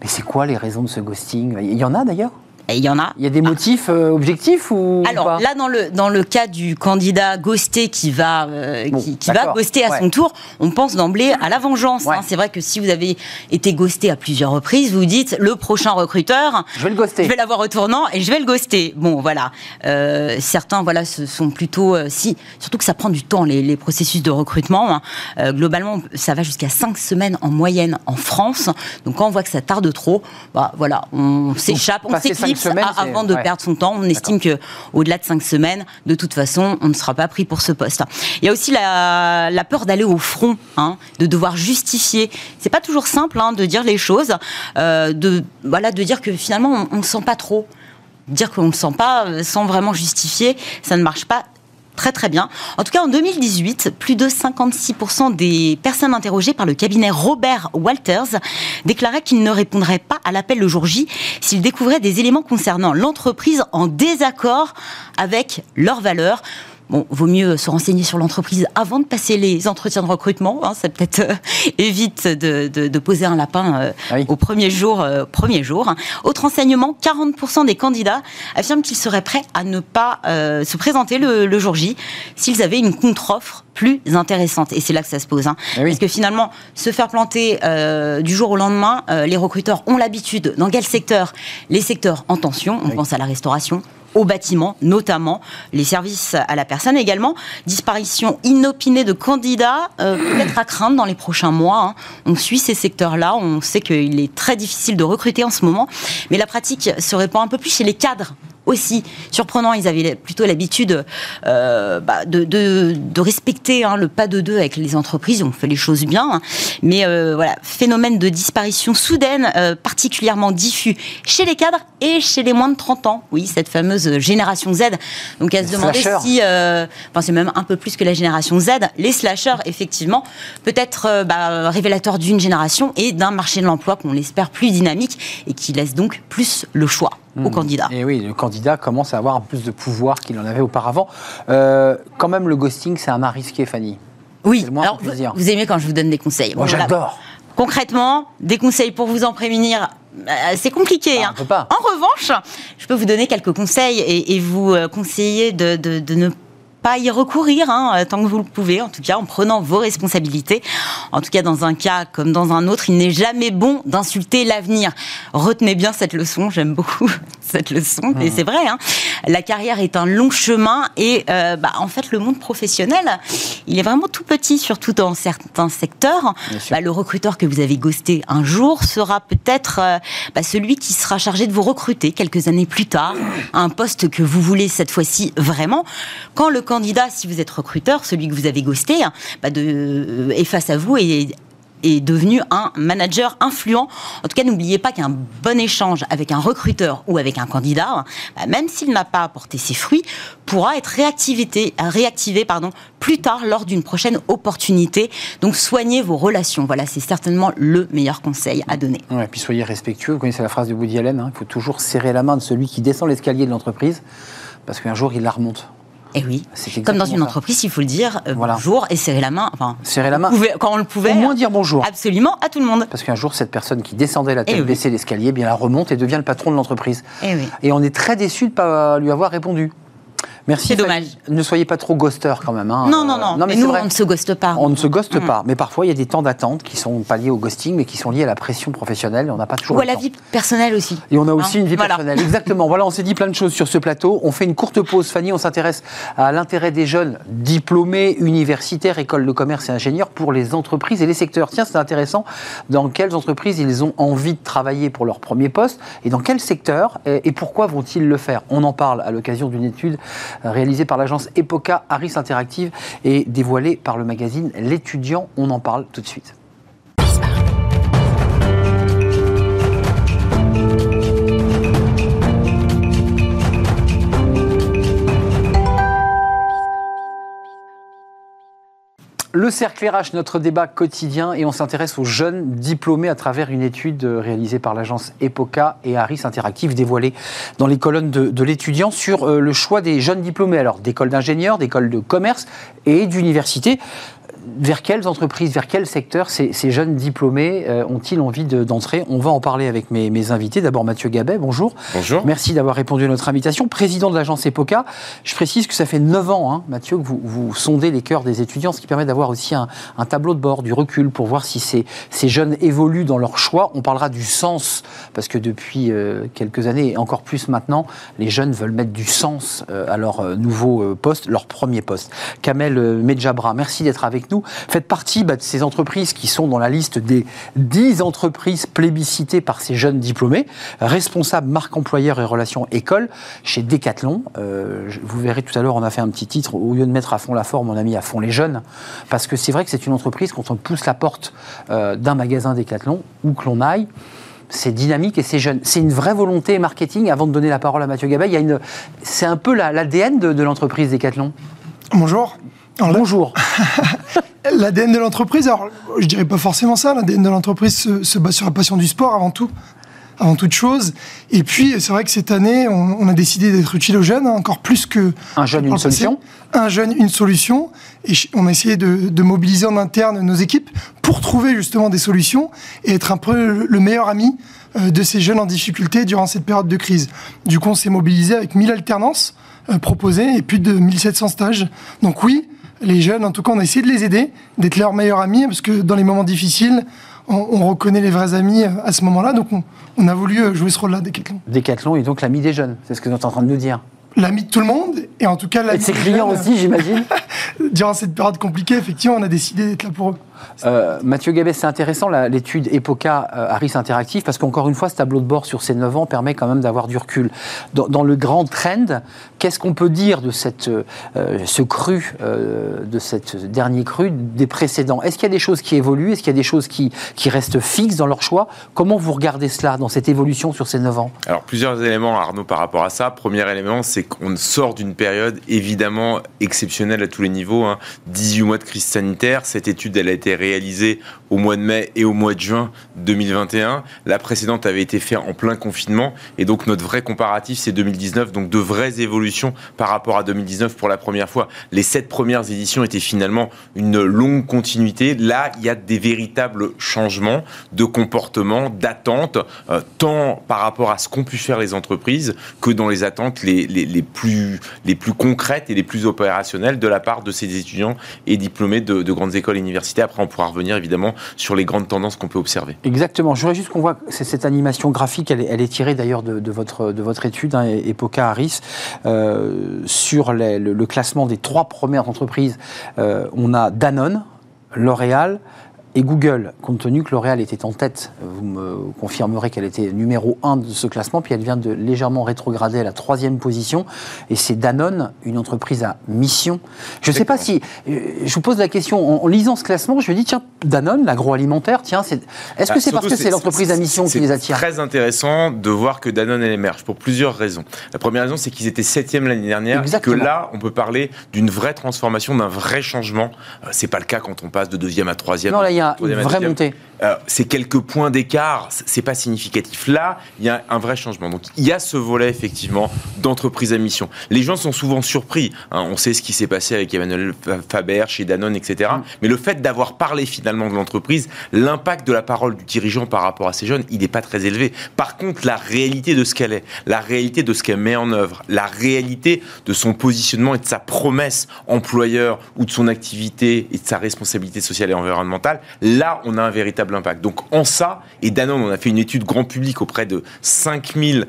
S1: mais c'est quoi les raisons de ce ghosting? Il y en a d'ailleurs?
S3: Et il y en a.
S1: Il y a des motifs euh, objectifs ou
S3: Alors
S1: pas
S3: là, dans le, dans le cas du candidat ghosté qui va, euh,
S1: Bon,
S3: qui, qui va ghoster à
S1: Ouais.
S3: son tour, on pense d'emblée à la vengeance.
S1: Ouais.
S3: hein. C'est vrai que si vous avez été ghosté à plusieurs reprises, vous dites le prochain recruteur,
S1: Je vais le ghoster.
S3: je vais l'avoir au tournant et je vais le ghoster. Bon, voilà. Euh, certains, voilà, ce sont plutôt, euh, si, surtout que ça prend du temps les, les processus de recrutement. hein. Euh, globalement, ça va jusqu'à 5 semaines en moyenne en France. Donc quand on voit que ça tarde trop, bah voilà, on s'échappe, on
S1: passer cinq semaines,
S3: avant de
S1: ouais.
S3: perdre son temps. On estime que au-delà de 5 semaines, de toute façon, on ne sera pas pris pour ce poste. Il y a aussi la, la peur d'aller au front, hein, de devoir justifier. C'est pas toujours simple hein, de dire les choses, euh, de voilà, de dire que finalement on ne sent pas trop. Dire qu'on ne le sent pas euh, sans vraiment justifier, ça ne marche pas très très bien. En tout cas, en 2018, plus de 56% des personnes interrogées par le cabinet Robert Walters déclaraient qu'ils ne répondraient pas à l'appel le jour J s'ils découvraient des éléments concernant l'entreprise en désaccord avec leurs valeurs. Bon, vaut mieux se renseigner sur l'entreprise avant de passer les entretiens de recrutement. Hein, ça peut-être euh, évite de, de- de poser un lapin euh,
S1: Ah oui.
S3: au premier jour. euh, premier jour. Autre enseignement, 40% des candidats affirment qu'ils seraient prêts à ne pas se présenter le, le jour J s'ils avaient une contre-offre plus intéressante. Et c'est là que ça se pose. hein.
S1: Eh oui.
S3: Parce que finalement, se faire planter du jour au lendemain, les recruteurs ont l'habitude. Dans quel secteur? Les secteurs en tension. On
S1: Oui.
S3: pense à la restauration au bâtiment, notamment les services à la personne également. Disparition inopinée de candidats, euh, peut-être à craindre dans les prochains mois. hein. On suit ces secteurs-là, on sait qu'il est très difficile de recruter en ce moment, mais la pratique se répand un peu plus chez les cadres aussi. Surprenant, ils avaient plutôt l'habitude euh, bah, de, de- de respecter hein, le pas de deux avec les entreprises, on fait les choses bien, hein. mais euh, voilà, phénomène de disparition soudaine, euh, particulièrement diffus chez les cadres et chez les moins de 30 ans. Oui, cette fameuse génération Z. Donc à se demander
S1: slashers.
S3: si, euh, enfin c'est même un peu plus que la génération Z, les slashers, effectivement, peut-être euh, bah, révélateur d'une génération et d'un marché de l'emploi qu'on l'espère plus dynamique et qui laisse donc plus le choix aux candidats.
S1: Et oui, le candidat commence à avoir plus de pouvoir qu'il en avait auparavant. Euh, quand même, le ghosting, c'est un mal risqué, Fanny.
S3: Oui,
S1: le moins
S3: alors vous, aimez quand je vous donne des conseils.
S1: Moi,
S3: Bon, voilà.
S1: j'adore.
S3: Concrètement, des conseils pour vous en prémunir, euh, c'est compliqué.
S1: On
S3: hein. En revanche, je peux vous donner quelques conseils et, et vous euh, conseiller de, de- de ne pas y recourir hein, euh, tant que vous le pouvez, en tout cas en prenant vos responsabilités. En tout cas, dans un cas comme dans un autre, il n'est jamais bon d'insulter l'avenir. Retenez bien cette leçon, j'aime beaucoup (laughs) cette leçon, et c'est vrai. hein. La carrière est un long chemin et euh, bah, en fait, le monde professionnel, il est vraiment tout petit, surtout dans certains secteurs. Bah, le recruteur que vous avez ghosté un jour sera peut-être euh, bah, celui qui sera chargé de vous recruter quelques années plus tard, à un poste que vous voulez cette fois-ci vraiment. Quand le candidat, si vous êtes recruteur, celui que vous avez ghosté, hein, bah, euh, est face à vous et est devenu un manager influent. En tout cas, n'oubliez pas qu'un bon échange avec un recruteur ou avec un candidat, bah, même s'il n'a pas apporté ses fruits, pourra être réactivé, plus tard lors d'une prochaine opportunité. Donc, soignez vos relations. Voilà, c'est certainement le meilleur conseil à donner.
S1: Ouais, et puis soyez respectueux. Vous connaissez la phrase de Woody Allen hein, il faut toujours serrer la main de celui qui descend l'escalier de l'entreprise, parce qu'un jour, il la remonte.
S3: Et oui,
S1: C'est
S3: comme dans une entreprise, il faut le dire, euh,
S1: Voilà.
S3: bonjour et serrer la main. Enfin,
S1: Serrer la main.
S3: quand on le pouvait,
S1: Au moins dire bonjour.
S3: absolument à tout le monde.
S1: Parce qu'un jour, cette personne qui descendait la tête
S3: Eh oui.
S1: baissée l'escalier, eh bien, elle remonte et devient le patron de l'entreprise.
S3: Eh oui.
S1: Et on est très déçu de ne pas lui avoir répondu. Merci.
S3: C'est dommage.
S1: Ne soyez pas trop ghoster quand même. hein.
S3: Non, non, non.
S1: mais
S3: nous,
S1: vrai.
S3: on ne se ghoste pas.
S1: On ne se ghoste pas. Mais parfois, il y a des temps d'attente qui sont pas liés au ghosting, mais qui sont liés à la pression professionnelle. Et on n'a pas toujours
S3: Ou à la
S1: temps.
S3: vie personnelle aussi.
S1: Et on a aussi
S3: Hein,
S1: une vie
S3: voilà.
S1: personnelle. Exactement. Voilà, on s'est dit plein de choses sur ce plateau. On fait une courte pause, Fanny. On s'intéresse à l'intérêt des jeunes diplômés, universitaires, écoles de commerce et ingénieurs pour les entreprises et les secteurs. Tiens, c'est intéressant. Dans quelles entreprises ils ont envie de travailler pour leur premier poste et dans quel secteur et pourquoi vont-ils le faire? On en parle à l'occasion d'une étude réalisée par l'agence Epoca Harris Interactive et dévoilée par le magazine L'étudiant. On en parle tout de suite. Le cercle RH, notre débat quotidien, et on s'intéresse aux jeunes diplômés à travers une étude euh, réalisée par l'agence Epoca et Harris Interactive, dévoilée dans les colonnes de, l'étudiant sur euh, le choix des jeunes diplômés, alors d'écoles d'ingénieurs, d'écoles de commerce et d'universités. Vers quelles entreprises, vers quel secteur ces, jeunes diplômés euh, ont-ils envie d'entrer? On va en parler avec mes, invités. D'abord Mathieu Gabet, bonjour.
S4: Bonjour.
S1: Merci d'avoir répondu à notre invitation. Président de l'agence EPOCA, je précise que ça fait 9 ans, hein, Mathieu, que vous, vous, sondez les cœurs des étudiants, ce qui permet d'avoir aussi un, tableau de bord, du recul pour voir si ces, ces, jeunes évoluent dans leur choix. On parlera du sens, parce que depuis euh, quelques années, et encore plus maintenant, les jeunes veulent mettre du sens euh, à leur nouveau poste, leur premier poste. Kamel Medjabra, merci d'être avec nous. Faites partie bah, de ces entreprises qui sont dans la liste des 10 entreprises plébiscitées par ces jeunes diplômés, responsable marque employeur et relations école chez Decathlon. Euh, vous verrez tout à l'heure, on a fait un petit titre, au lieu de mettre à fond la forme, on a mis à fond les jeunes, parce que c'est vrai que c'est une entreprise, quand on pousse la porte euh, d'un magasin Decathlon, où que l'on aille, c'est dynamique et c'est jeune. C'est une vraie volonté marketing. Avant de donner la parole à Mathieu Gabay, c'est un peu l'ADN de, de l'entreprise Decathlon.
S5: Bonjour.
S1: Bonjour. (laughs)
S5: L'ADN de l'entreprise, alors je dirais pas forcément ça, l'ADN de l'entreprise se, base sur la passion du sport avant tout, avant toute chose. Et puis c'est vrai que cette année, on, a décidé d'être utile aux jeunes, hein, encore plus que...
S1: Un jeune, une solution
S5: Un jeune, une solution. Et on a essayé de, mobiliser en interne nos équipes pour trouver justement des solutions et être un peu le meilleur ami euh, de ces jeunes en difficulté durant cette période de crise. Du coup, on s'est mobilisé avec 1000 alternances euh, proposées et plus de 1700 stages. Donc oui, les jeunes, en tout cas, on a essayé de les aider, d'être leurs meilleurs amis, parce que dans les moments difficiles, on, reconnaît les vrais amis à ce moment-là. Donc, on, a voulu euh, jouer ce rôle-là, Decathlon.
S1: Decathlon est donc l'ami des jeunes, c'est ce que vous êtes en train de nous dire.
S5: L'ami de tout le monde, et en tout cas l'ami
S1: Et de ses clients aussi, j'imagine. (laughs)
S5: Durant cette période compliquée, effectivement, on a décidé d'être là pour eux.
S1: Euh, Mathieu Gabet, c'est intéressant l'étude EPOCA euh, Harris Interactive parce qu'encore une fois, ce tableau de bord sur ces 9 ans permet quand même d'avoir du recul. Dans, le grand trend, qu'est-ce qu'on peut dire de cette, euh, ce cru, de cette dernier cru des précédents? Est-ce qu'il y a des choses qui évoluent? Est-ce qu'il y a des choses qui, qui restent fixes dans leur choix? Comment vous regardez cela dans cette évolution sur ces 9 ans?
S4: Alors plusieurs éléments, Arnaud, par rapport à ça. Premier élément, c'est qu'on sort d'une période évidemment exceptionnelle à tous les niveaux. 18 hein. mois de crise sanitaire. Cette étude, elle a été réalisée au mois de mai et au mois de juin 2021. La précédente avait été faite en plein confinement et donc notre vrai comparatif c'est 2019, donc de vraies évolutions par rapport à 2019 pour la première fois. Les sept premières éditions étaient finalement une longue continuité. Là, il y a des véritables changements de comportement, d'attente, euh, tant par rapport à ce qu'ont pu faire les entreprises que dans les attentes les, plus, concrètes et les plus opérationnelles de la part de ces étudiants et diplômés de, de grandes écoles universitaires. Après, on pourra revenir évidemment sur les grandes tendances qu'on peut observer.
S1: Exactement. Je voudrais juste qu'on voit cette animation graphique, elle est, tirée d'ailleurs de, votre, de votre étude, hein, Epoca Harris, euh, sur le, classement des trois premières entreprises. Euh, on a Danone, L'Oréal, et Google, compte tenu que L'Oréal était en tête, vous me confirmerez qu'elle était numéro 1 de ce classement, puis elle vient de légèrement rétrograder à la troisième position. Et c'est Danone, une entreprise à mission. Je ne sais pas si. Euh, je vous pose la question, en, lisant ce classement, je me dis, tiens, Danone, l'agroalimentaire, tiens, est-ce que bah, c'est parce que c'est l'entreprise à mission qui les attire
S4: C'est très intéressant de voir que Danone, elle émerge pour plusieurs raisons. La première raison, c'est qu'ils étaient septième l'année dernière, Exactement. que là, on peut parler d'une vraie transformation, d'un vrai changement. Euh, c'est pas le cas quand on passe de deuxième à troisième.
S1: Non, là, il y a une vraie montée.
S4: Euh, c'est quelques points d'écart, c'est pas significatif. Là, il y a un vrai changement. Donc, il y a ce volet effectivement d'entreprise à mission. Les gens sont souvent surpris. Hein. On sait ce qui s'est passé avec Emmanuel Faber chez Danone, etc. Mm. Mais le fait d'avoir parlé finalement de l'entreprise, l'impact de la parole du dirigeant par rapport à ces jeunes, il n'est pas très élevé. Par contre, la réalité de ce qu'elle est, la réalité de ce qu'elle met en œuvre, la réalité de son positionnement et de sa promesse employeur ou de son activité et de sa responsabilité sociale et environnementale, là, on a un véritable impact. Donc, en ça, et Danone, on a fait une étude grand public auprès de 5000,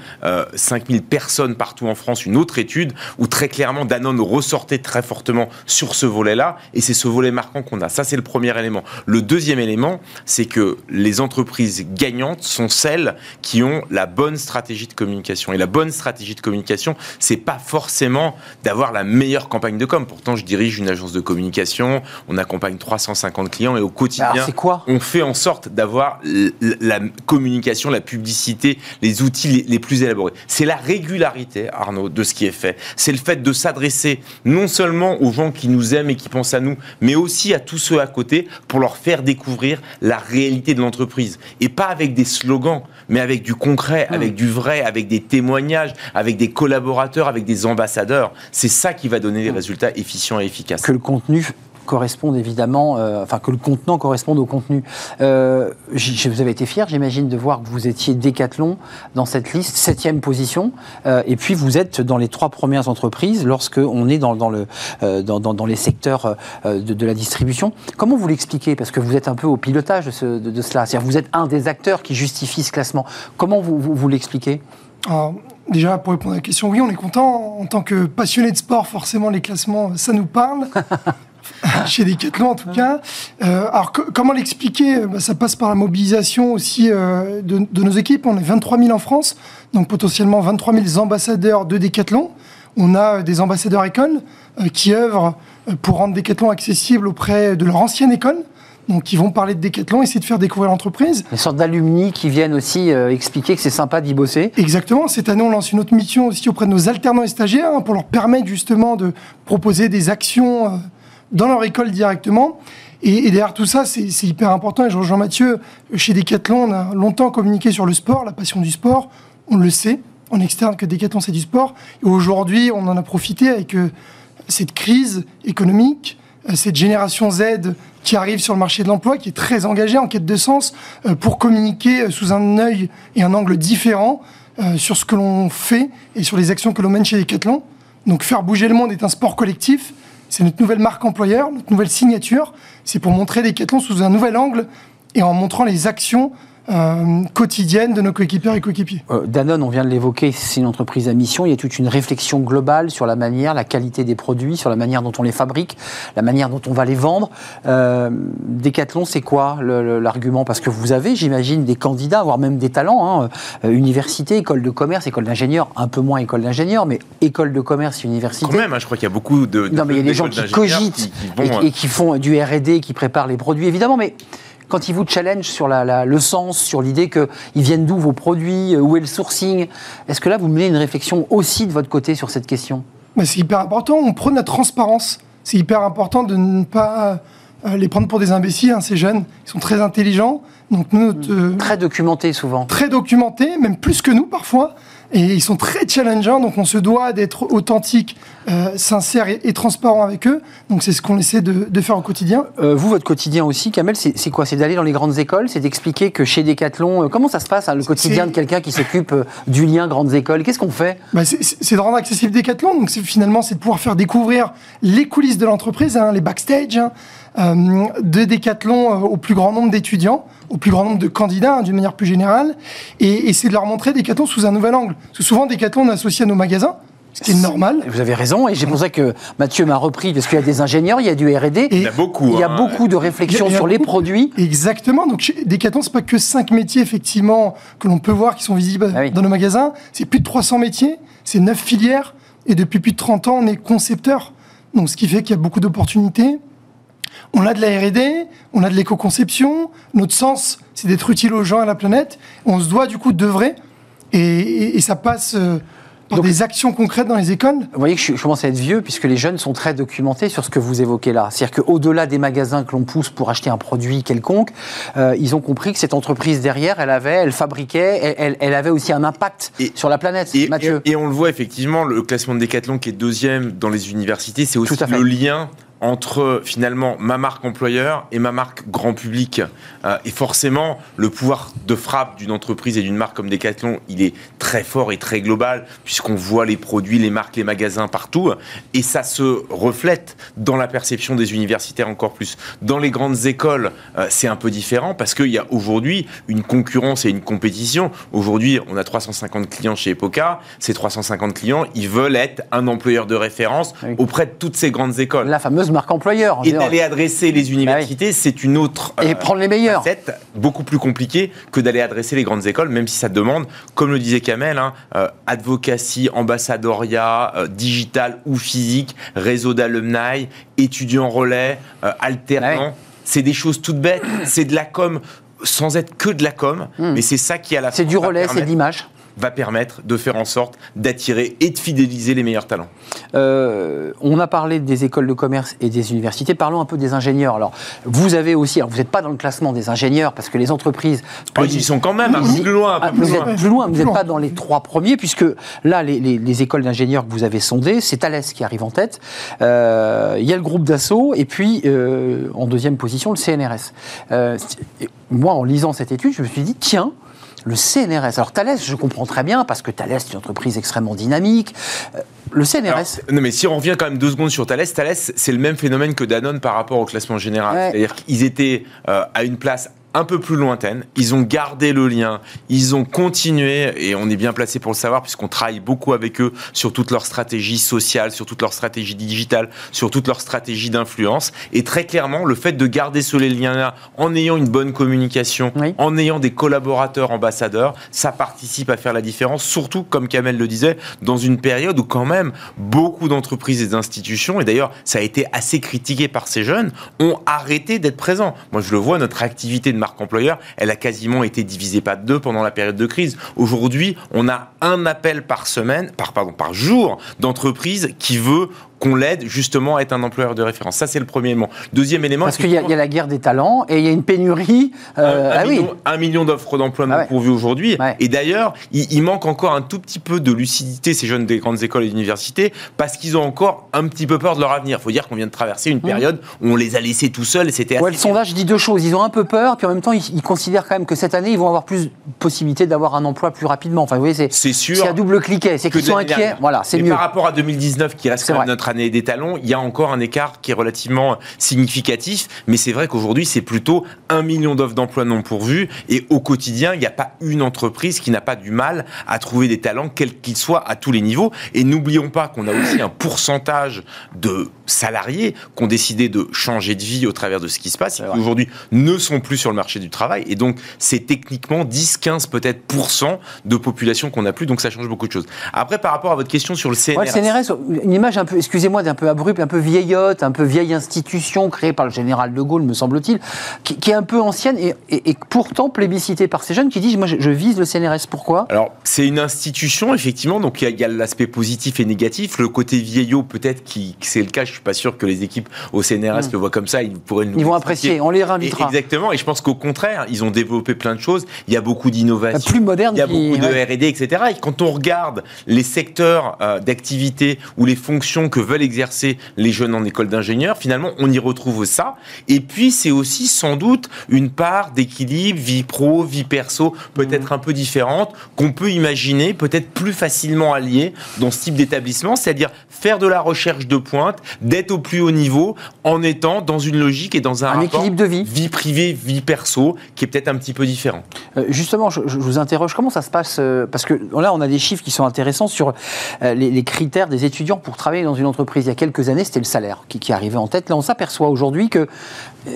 S4: 5000 euh, personnes partout en France, une autre étude où très clairement Danone ressortait très fortement sur ce volet-là, et c'est ce volet marquant qu'on a. Ça, c'est le premier élément. Le deuxième élément, c'est que les entreprises gagnantes sont celles qui ont la bonne stratégie de communication. Et la bonne stratégie de communication, c'est pas forcément d'avoir la meilleure campagne de com. Pourtant, je dirige une agence de communication, on accompagne 350 clients et au quotidien,
S1: quoi
S4: on fait en sorte d'avoir la communication, la publicité, les outils les plus élaborés. C'est la régularité, Arnaud, de ce qui est fait. C'est le fait de s'adresser non seulement aux gens qui nous aiment et qui pensent à nous, mais aussi à tous ceux à côté pour leur faire découvrir la réalité de l'entreprise. Et pas avec des slogans, mais avec du concret, hmm. avec du vrai, avec des témoignages, avec des collaborateurs, avec des ambassadeurs. C'est ça qui va donner des hmm. résultats efficients et efficaces.
S1: Que le contenu correspondent évidemment, euh, enfin que le contenant corresponde au contenu. Euh, vous avez été fier, j'imagine, de voir que vous étiez Décathlon dans cette liste, septième position, euh, et puis vous êtes dans les trois premières entreprises lorsque on est dans, dans le, dans, dans, les secteurs de, de, la distribution. Comment vous l'expliquez? Parce que vous êtes un peu au pilotage de, ce, de, cela. C'est-à-dire vous êtes un des acteurs qui justifie ce classement. Comment vous, vous, vous l'expliquez?
S5: Déjà, pour répondre à la question, oui, on est content. En tant que passionné de sport, forcément, les classements, ça nous parle. (laughs) (laughs) Chez Decathlon, en tout cas. Euh, alors, comment l'expliquer? Bah, Ça passe par la mobilisation aussi euh, de, nos équipes. On est 23 000 en France, donc potentiellement 23 000 ambassadeurs de Decathlon. On a des ambassadeurs écoles euh, qui œuvrent pour rendre Decathlon accessible auprès de leur ancienne école. Donc, ils vont parler de Decathlon, essayer de faire découvrir l'entreprise.
S1: Des sortes d'alumni qui viennent aussi euh, expliquer que c'est sympa d'y bosser.
S5: Exactement. Cette année, on lance une autre mission aussi auprès de nos alternants et stagiaires hein, pour leur permettre justement de proposer des actions euh, dans leur école directement. Et, derrière tout ça, c'est hyper important. Et Jean Mathieu, chez Decathlon, on a longtemps communiqué sur le sport, la passion du sport. On le sait en externe que Decathlon, c'est du sport. Et aujourd'hui, on en a profité avec euh, cette crise économique, cette génération Z qui arrive sur le marché de l'emploi, qui est très engagé en quête de sens, euh, pour communiquer euh, sous un œil et un angle différent euh, sur ce que l'on fait et sur les actions que l'on mène chez Decathlon. Donc faire bouger le monde est un sport collectif. C'est notre nouvelle marque employeur, notre nouvelle signature. C'est pour montrer Decathlon sous un nouvel angle et en montrant les actions euh, quotidienne de nos coéquipiers et coéquipiers.
S1: Euh, Danone, on vient de l'évoquer, c'est une entreprise à mission. Il y a toute une réflexion globale sur la manière, la qualité des produits, sur la manière dont on les fabrique, la manière dont on va les vendre. Euh, Decathlon, c'est quoi l'argument? Parce que vous avez, j'imagine, des candidats, voire même des talents, hein, euh, université, école de commerce, école d'ingénieur, un peu moins école d'ingénieur, mais école de commerce, université.
S4: Quand même, hein, je crois qu'il y a beaucoup de.
S1: non, mais il y a des gens qui cogitent et, qui font du RD, qui préparent les produits, évidemment, mais quand ils vous challenge sur le sens, sur l'idée qu'ils viennent d'où vos produits, euh, où est le sourcing, est-ce que là, vous menez une réflexion aussi de votre côté sur cette question?
S5: C'est hyper important. On prône la transparence. C'est hyper important de ne pas euh, les prendre pour des imbéciles, hein, ces jeunes. Ils sont très intelligents. Donc nous,
S1: euh, très documentés souvent.
S5: Très documentés, même plus que nous parfois. Et ils sont très challengeants, donc on se doit d'être authentique, euh, sincère et, transparent avec eux. Donc c'est ce qu'on essaie de, faire au quotidien.
S1: Euh, vous, votre quotidien aussi, Kamel, c'est quoi? C'est d'aller dans les grandes écoles C'est d'expliquer que chez Decathlon, euh, comment ça se passe, hein, le quotidien de quelqu'un qui s'occupe du lien grandes écoles? Qu'est-ce qu'on fait?
S5: Bah, C'est de rendre accessible Decathlon. Donc finalement, c'est de pouvoir faire découvrir les coulisses de l'entreprise, hein, les backstage. Hein, de Decathlon au plus grand nombre d'étudiants, au plus grand nombre de candidats, d'une manière plus générale, et, et c'est de leur montrer Decathlon sous un nouvel angle. Parce que souvent, Decathlon, on associe à nos magasins, ce qui est normal.
S1: Vous avez raison, et j'ai pensé que Mathieu m'a repris, parce qu'il y a des ingénieurs, il y a du R&D.
S4: Il y a beaucoup.
S1: Il y a hein. beaucoup de réflexions sur les produits.
S5: Exactement. Donc, Decathlon, c'est pas que cinq métiers, effectivement, que l'on peut voir, qui sont visibles ah dans nos magasins. C'est plus de 300 métiers, c'est neuf filières, et depuis plus de 30 ans, on est concepteur. Donc, ce qui fait qu'il y a beaucoup d'opportunités. On a de la R&D, on a de l'éco-conception. Notre sens, c'est d'être utile aux gens et à la planète. On se doit, du coup, d'œuvrer et, ça passe euh, par des actions concrètes dans les écoles
S1: Vous voyez que je, commence à être vieux, puisque les jeunes sont très documentés sur ce que vous évoquez là. C'est-à-dire qu'au-delà des magasins que l'on pousse pour acheter un produit quelconque, euh, ils ont compris que cette entreprise derrière, elle avait, elle fabriquait, elle, avait aussi un impact sur la planète.
S4: Et,
S1: Mathieu.
S4: Et, on le voit effectivement, le classement de Decathlon qui est deuxième dans les universités, c'est aussi le lien entre finalement ma marque employeur et ma marque grand public. Euh, et forcément, le pouvoir de frappe d'une entreprise et d'une marque comme Decathlon, il est très fort et très global, puisqu'on voit les produits, les marques, les magasins partout. Et ça se reflète dans la perception des universitaires encore plus. Dans les grandes écoles, euh, c'est un peu différent, parce qu'il y a aujourd'hui une concurrence et une compétition. Aujourd'hui, on a 350 clients chez Epoca. Ces 350 clients, ils veulent être un employeur de référence auprès de toutes ces grandes écoles.
S1: La fameuse marque employeur.
S4: Et d'aller adresser les universités, bah c'est une autre.
S1: Et euh, prendre les meilleurs.
S4: beaucoup plus compliqué que d'aller adresser les grandes écoles, même si ça demande, comme le disait Kamel, hein, euh, advocacy, ambassadoria, euh, digital ou physique, réseau d'alumni, étudiants relais, alternants. Ah c'est des choses toutes bêtes. c'est de la com sans être que de la com, hmm. mais c'est ça qui a la.
S1: C'est du relais, c'est de l'image.
S4: Va permettre de faire en sorte d'attirer et de fidéliser les meilleurs talents.
S1: Euh, on a parlé des écoles de commerce et des universités. Parlons un peu des ingénieurs. Alors, vous avez aussi, alors vous n'êtes pas dans le classement des ingénieurs parce que les entreprises.
S4: Oh, ils sont quand même un peu plus loin.
S1: Ah, vous êtes plus loin, vous n'êtes pas dans les trois premiers puisque là, les, les, écoles d'ingénieurs que vous avez sondées, c'est Thales qui arrive en tête. Euh, il y a le groupe d'assaut et puis euh, en deuxième position le CNRS. moi, en lisant cette étude, je me suis dit tiens le CNRS. Alors Thales, je comprends très bien, parce que Thales est une entreprise extrêmement dynamique. Euh, le CNRS.
S4: non, mais si on revient quand même deux secondes sur Thales, Thales, c'est le même phénomène que Danone par rapport au classement général. C'est-à-dire qu'ils étaient euh, à une place un peu plus lointaine. Ils ont gardé le lien, ils ont continué, et on est bien placé pour le savoir, puisqu'on travaille beaucoup avec eux sur toute leur stratégie sociale, sur toute leur stratégie digitale, sur toute leur stratégie d'influence. Et très clairement, le fait de garder ce lien-là, en ayant une bonne communication, en ayant des collaborateurs ambassadeurs, ça participe à faire la différence, surtout, comme Kamel le disait, dans une période où quand même beaucoup d'entreprises et d'institutions, et d'ailleurs ça a été assez critiqué par ces jeunes, ont arrêté d'être présents. Moi je le vois, notre activité de employeur, elle a quasiment été divisée par deux pendant la période de crise. Aujourd'hui, on a un appel par semaine, par, pardon, par jour d'entreprise qui veut qu'on l'aide justement à être un employeur de référence. Ça, c'est le premier élément. Deuxième élément.
S1: Parce qu'il y, a la guerre des talents et il y a une pénurie.
S4: Euh, un, ah million, un, million, d'offres d'emploi non ah pourvues aujourd'hui. Et d'ailleurs, il, manque encore un tout petit peu de lucidité, ces jeunes des grandes écoles et d'universités, parce qu'ils ont encore un petit peu peur de leur avenir. Il faut dire qu'on vient de traverser une mmh. période où on les a laissés tout seuls et c'était
S1: ouais, Le sondage dit deux choses. Ils ont un peu peur, puis en même temps, ils, considèrent quand même que cette année, ils vont avoir plus de possibilités d'avoir un emploi plus rapidement. Enfin, vous voyez, c'est sûr. C'est à double cliquet. C'est qu'ils sont inquiets. Voilà, c'est mieux.
S4: Par rapport à 2019, qui reste quand même notre année des talons, il y a encore un écart qui est relativement significatif. Mais c'est vrai qu'aujourd'hui, c'est plutôt un million d'offres d'emploi non pourvues. Et au quotidien, il n'y a pas une entreprise qui n'a pas du mal à trouver des talents, quels qu'ils soient, à tous les niveaux. Et n'oublions pas qu'on a aussi un pourcentage de salariés qui ont décidé de changer de vie au travers de ce qui se passe, qui aujourd'hui ne sont plus sur le marché du travail. Et donc, c'est techniquement 10, 15, peut-être de population qu'on n'a plus. Donc, ça change beaucoup de choses. Après, par rapport à votre question sur le CNRS.
S1: le CNRS, une image un peu, excusez-moi, d'un peu abrupte, un peu vieillotte, un peu vieille institution créée par le général de Gaulle, me semble-t-il, qui, est un peu ancienne et, et, pourtant plébiscitée par ces jeunes qui disent Moi, je, vise le CNRS. Pourquoi?
S4: Alors, c'est une institution, effectivement. Donc, il y a, l'aspect positif et négatif. Le côté vieillot, peut-être, qui, c'est le cas, je suis pas sûr que les équipes au CNRS hmm. le voient comme ça. Ils pourraient nous
S1: Ils vont apprécier. On les réinvitera.
S4: exactement. Et je pense qu'au contraire, ils ont développé plein de choses. Il y a beaucoup d'innovations.
S1: Plus moderne.
S4: Il y a beaucoup de R&D, etc. Et quand on regarde les secteurs euh, d'activité ou les fonctions que veulent exercer les jeunes en école d'ingénieur, finalement, on y retrouve ça. Et puis, c'est aussi sans doute une part d'équilibre vie pro, vie perso, peut-être hmm. un peu différente, qu'on peut imaginer peut-être plus facilement alliée dans ce type d'établissement, c'est-à-dire faire de la recherche de pointe, d'être au plus haut niveau, en étant dans une logique et dans un,
S1: équilibre de vie.
S4: Vie privée, vie perso, qui est peut-être un petit peu différent.
S1: Euh, justement, je, vous interroge, comment ça se passe euh, Parce que là, on a des chiffres qui sont intéressants sur euh, les, critères des étudiants pour travailler dans une entreprise. Il y a quelques années, c'était le salaire qui, qui arrivait en tête. Là, on s'aperçoit aujourd'hui que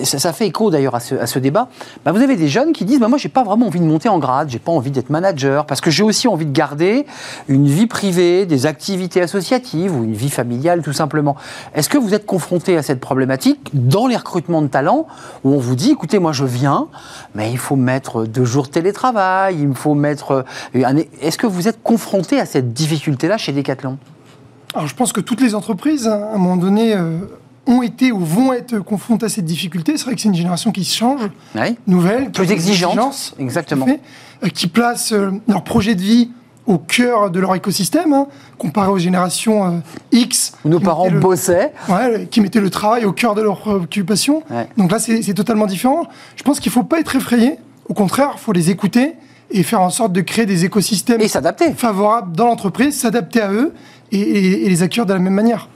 S1: ça, fait écho d'ailleurs à ce, débat. Bah, vous avez des jeunes qui disent bah, Moi, j'ai pas vraiment envie de monter en grade, j'ai pas envie d'être manager, parce que j'ai aussi envie de garder une vie privée, des activités associatives ou une vie familiale, tout simplement. Est-ce que vous êtes confronté à cette problématique dans les recrutements de talents où on vous dit Écoutez, moi, je viens, mais il faut mettre deux jours de télétravail, il me faut mettre. Euh, est-ce que vous êtes confronté à cette difficulté-là chez Decathlon?
S5: Alors, je pense que toutes les entreprises, à un moment donné, euh, ont été ou vont être confrontés à cette difficulté. C'est vrai que c'est une génération qui se change, nouvelle,
S1: plus exigeante, exactement,
S5: euh, qui place euh, leur projet de vie au cœur de leur écosystème, hein, comparé aux générations X.
S1: Où nos parents bossaient.
S5: qui mettaient le travail au cœur de leurs préoccupations. Donc là, c'est totalement différent. Je pense qu'il ne faut pas être effrayé. Au contraire, il faut les écouter et faire en sorte de créer des écosystèmes
S1: et
S5: favorables dans l'entreprise, s'adapter à eux et, les accueillir de la même manière.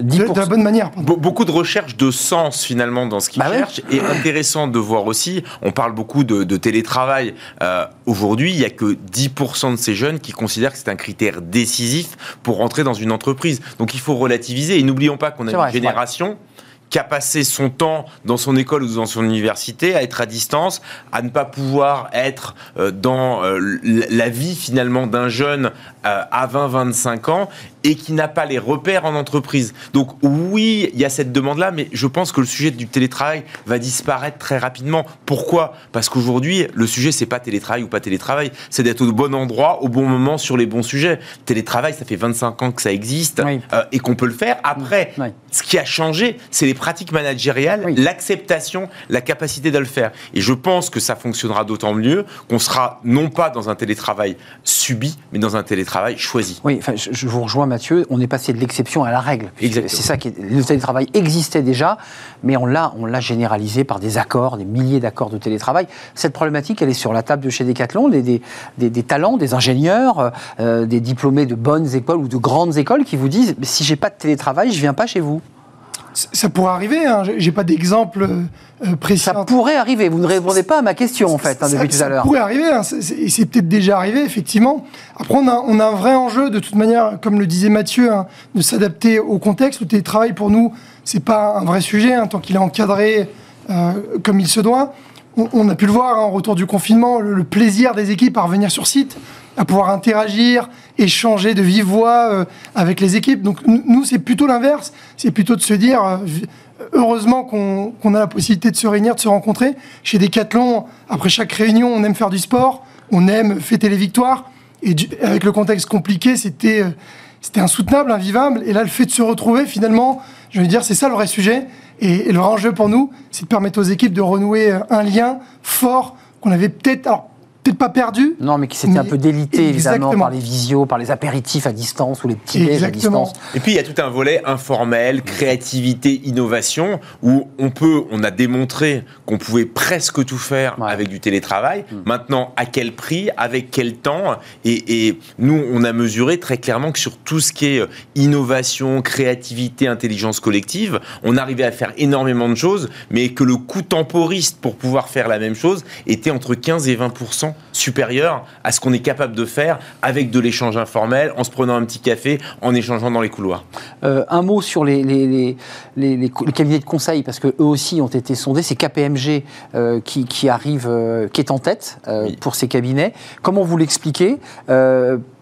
S5: De, la bonne manière.
S4: Beaucoup de recherches de sens finalement dans ce qu'ils bah cherchent. Et intéressant de voir aussi, on parle beaucoup de, télétravail. Euh, aujourd'hui, il n'y a que 10% de ces jeunes qui considèrent que c'est un critère décisif pour rentrer dans une entreprise. Donc il faut relativiser. Et n'oublions pas qu'on a une génération qui a passé son temps dans son école ou dans son université à être à distance, à ne pas pouvoir être euh, dans euh, la vie finalement d'un jeune à 20-25 ans et qui n'a pas les repères en entreprise. Donc oui, il y a cette demande-là, mais je pense que le sujet du télétravail va disparaître très rapidement. Pourquoi? Parce qu'aujourd'hui, le sujet, c'est pas télétravail ou pas télétravail, c'est d'être au bon endroit, au bon moment, sur les bons sujets. Télétravail, ça fait 25 ans que ça existe euh, et qu'on peut le faire. Après, ce qui a changé, c'est les pratiques managériales, l'acceptation, la capacité de le faire. Et je pense que ça fonctionnera d'autant mieux qu'on sera non pas dans un télétravail subi, mais dans un télétravail choisi.
S1: Oui, enfin, je vous rejoins Mathieu, on est passé de l'exception à la règle. C'est ça qui est, le télétravail existait déjà, mais on l'a, on l'a généralisé par des accords, des milliers d'accords de télétravail. Cette problématique, elle est sur la table de chez Decathlon, des, des, des, talents, des ingénieurs, euh, des diplômés de bonnes écoles ou de grandes écoles qui vous disent si j'ai pas de télétravail, je viens pas chez vous.
S5: Ça pourrait arriver, hein. j'ai pas d'exemple euh, précis.
S1: Ça pourrait arriver, vous ne répondez pas à ma question en fait, hein, depuis tout à l'heure.
S5: Ça pourrait arriver, hein. et c'est peut-être déjà arrivé, effectivement. Après, on a, on a, un vrai enjeu, de toute manière, comme le disait Mathieu, de s'adapter au contexte. Le télétravail, pour nous, c'est pas un vrai sujet, tant qu'il est encadré euh, comme il se doit. On, a pu le voir en retour du confinement, le, plaisir des équipes à revenir sur site, à pouvoir interagir, échanger de vive voix euh, avec les équipes. Donc nous, c'est plutôt l'inverse. C'est plutôt de se dire, euh, heureusement qu'on a la possibilité de se réunir, de se rencontrer. Chez Decathlon, après chaque réunion, on aime faire du sport, on aime fêter les victoires. Et avec le contexte compliqué, c'était euh, c'était insoutenable, invivable. Et là, le fait de se retrouver, finalement, je veux dire, c'est ça le vrai sujet. Et, et le vrai enjeu pour nous, c'est de permettre aux équipes de renouer un lien fort qu'on avait peut-être, peut-être pas perdu.
S1: Non, mais qui s'était un peu délité, évidemment, par les visios, par les apéritifs à distance ou les petits déj à distance.
S4: Et puis, il y a tout un volet informel, créativité, innovation, où on peut, on a démontré qu'on pouvait presque tout faire avec du télétravail. Hmm. Maintenant, à quel prix, avec quel temps? Et, et, nous, on a mesuré très clairement que sur tout ce qui est euh, innovation, créativité, intelligence collective, on arrivait à faire énormément de choses, mais que le coût temporiste pour pouvoir faire la même chose était entre 15 et 20 supérieur à ce qu'on est capable de faire avec de l'échange informel, en se prenant un petit café, en échangeant dans les couloirs.
S1: Euh, un mot sur les, les, les, cabinets de conseil, parce qu'eux aussi ont été sondés. C'est KPMG euh, qui, qui, arrive, euh, qui est en tête pour ces cabinets. Comment vous l'expliquez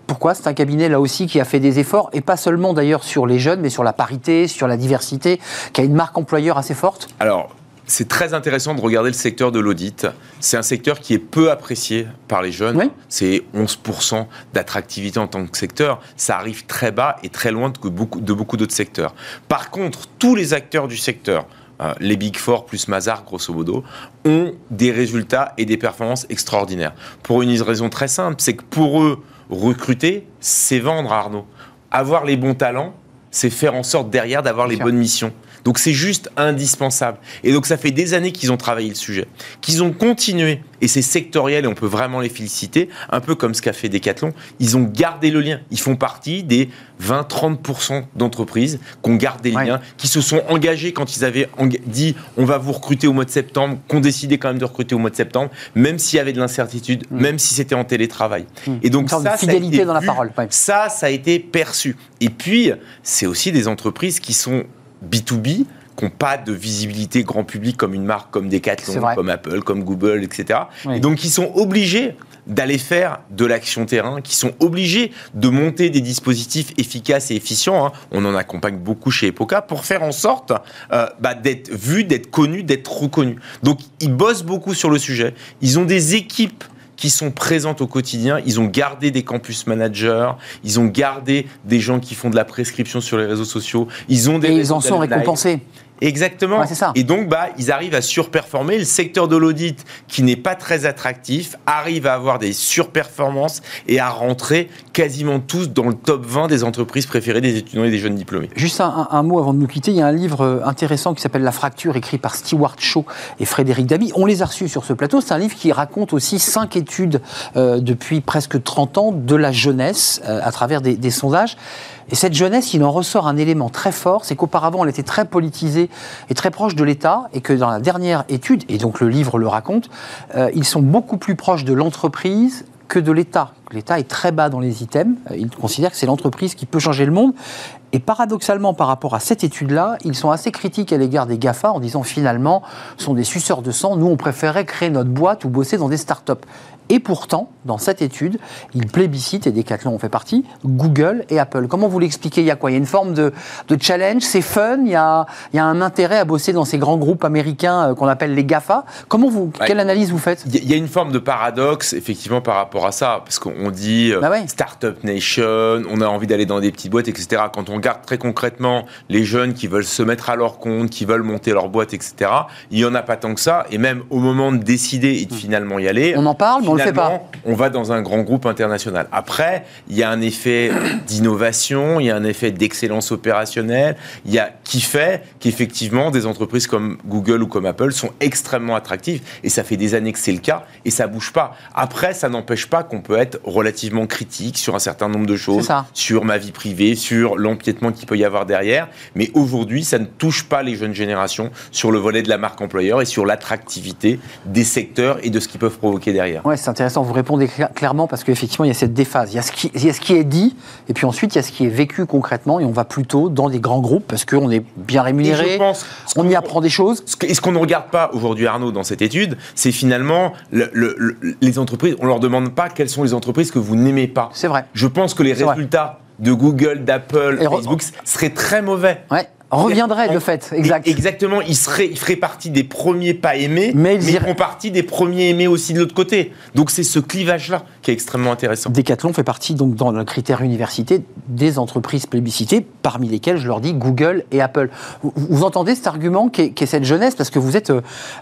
S1: pourquoi C'est un cabinet là aussi qui a fait des efforts, et pas seulement d'ailleurs sur les jeunes, mais sur la parité, sur la diversité, qui a une marque employeur assez forte?
S4: Alors, c'est très intéressant de regarder le secteur de l'audit. C'est un secteur qui est peu apprécié par les jeunes. C'est 11% d'attractivité en tant que secteur. Ça arrive très bas et très loin de beaucoup, d'autres secteurs. Par contre, tous les acteurs du secteur, euh, les Big Four plus Mazar, grosso modo, ont des résultats et des performances extraordinaires. Pour une raison très simple, c'est que pour eux, recruter, c'est vendre, Arnaud. Avoir les bons talents, c'est faire en sorte derrière d'avoir les bonnes missions. Donc c'est juste indispensable. Et donc ça fait des années qu'ils ont travaillé le sujet, qu'ils ont continué, et c'est sectoriel et on peut vraiment les féliciter, un peu comme ce qu'a fait Decathlon, ils ont gardé le lien. Ils font partie des 20-30% d'entreprises qui ont gardé le lien, qui se sont engagés quand ils avaient dit on va vous recruter au mois de septembre, qu'on décidait quand même de recruter au mois de septembre, même s'il y avait de l'incertitude, mm. même si c'était en télétravail.
S1: Mm. Et donc ça, fidélité dans la parole.
S4: Ça, ça a été perçu. Et puis, c'est aussi des entreprises qui sont B2B, qui n'ont pas de visibilité grand public comme une marque comme Decathlon, comme Apple, comme Google, etc. Et donc, ils sont obligés d'aller faire de l'action terrain, qui sont obligés de monter des dispositifs efficaces et efficients. Hein. On en accompagne beaucoup chez Epoca pour faire en sorte euh, bah, d'être vus, d'être connus, d'être reconnus. Donc, ils bossent beaucoup sur le sujet. Ils ont des équipes qui sont présentes au quotidien. Ils ont gardé des campus managers, ils ont gardé des gens qui font de la prescription sur les réseaux sociaux. Ils ont des
S1: et ils en sont récompensés.
S4: Exactement. Et donc, bah, ils arrivent à surperformer. Le secteur de l'audit, qui n'est pas très attractif, arrive à avoir des surperformances et à rentrer quasiment tous dans le top 20 des entreprises préférées des étudiants et des jeunes diplômés.
S1: Juste un, mot avant de nous quitter. Il y a un livre euh, intéressant qui s'appelle La fracture, écrit par Stewart Shaw et Frédéric Damy. On les a reçus sur ce plateau. C'est un livre qui raconte aussi cinq études euh, depuis presque 30 ans de la jeunesse euh, à travers des, des sondages. Et cette jeunesse, il en ressort un élément très fort, c'est qu'auparavant, elle était très politisée et très proche de l'État, et que dans la dernière étude, et donc le livre le raconte, euh, ils sont beaucoup plus proches de l'entreprise que de l'État. L'État est très bas dans les items. Euh, il considère que c'est l'entreprise qui peut changer le monde. Et paradoxalement, par rapport à cette étude-là, ils sont assez critiques à l'égard des GAFA en disant finalement, ce sont des suceurs de sang, nous on préférait créer notre boîte ou bosser dans des startups. Et pourtant, dans cette étude, ils plébiscitent, et Decathlon en fait partie, Google et Apple. Comment vous l'expliquez Il y a quoi Il y a une forme de, de challenge, c'est fun, il y, a, il y, a, un intérêt à bosser dans ces grands groupes américains euh, qu'on appelle les GAFA. Comment vous, ouais. Quelle analyse vous faites?
S4: Il y a une forme de paradoxe, effectivement, par rapport à ça, parce qu'on dit bah ouais. Startup Nation, on a envie d'aller dans des petites boîtes, etc. Quand on regarde très concrètement les jeunes qui veulent se mettre à leur compte, qui veulent monter leur boîte, etc., il n'y en a pas tant que ça. Et même au moment de décider et de finalement y aller,
S1: on en parle, mais on le fait pas.
S4: On va dans un grand groupe international. Après, il y a un effet (coughs) d'innovation, il y a un effet d'excellence opérationnelle, il y a qui fait qu'effectivement des entreprises comme Google ou comme Apple sont extrêmement attractives et ça fait des années que c'est le cas et ça bouge pas. Après, ça n'empêche pas qu'on peut être relativement critique sur un certain nombre de choses, sur ma vie privée, sur qu'il peut y avoir derrière, mais aujourd'hui, ça ne touche pas les jeunes générations sur le volet de la marque employeur et sur l'attractivité des secteurs et de ce qu'ils peuvent provoquer derrière.
S1: Ouais, c'est intéressant vous répondez clairement parce qu'effectivement, il y a cette déphase. Il y a, ce qui, il y a ce qui est dit, et puis ensuite, il y a ce qui est vécu concrètement, et on va plutôt dans des grands groupes parce qu'on est bien rémunéré,
S4: je pense,
S1: on y apprend des choses.
S4: Et ce qu'on ne regarde pas aujourd'hui, Arnaud, dans cette étude, c'est finalement le, le, le, les entreprises, on ne leur demande pas quelles sont les entreprises que vous n'aimez pas.
S1: C'est vrai.
S4: Je pense que les résultats. De Google, d'Apple, Facebook seraient très mauvais.
S1: Ouais reviendrait de fait, exact.
S4: Exactement, ils seraient, ils feraient partie des premiers pas aimés, mais ils, mais ils font partie des premiers aimés aussi de l'autre côté. Donc c'est ce clivage-là qui est extrêmement intéressant.
S1: Decathlon fait partie donc dans le critère université des entreprises plébiscitées, parmi lesquelles je leur dis Google et Apple. Vous, vous entendez cet argument qui est, qui est, cette jeunesse? Parce que vous êtes,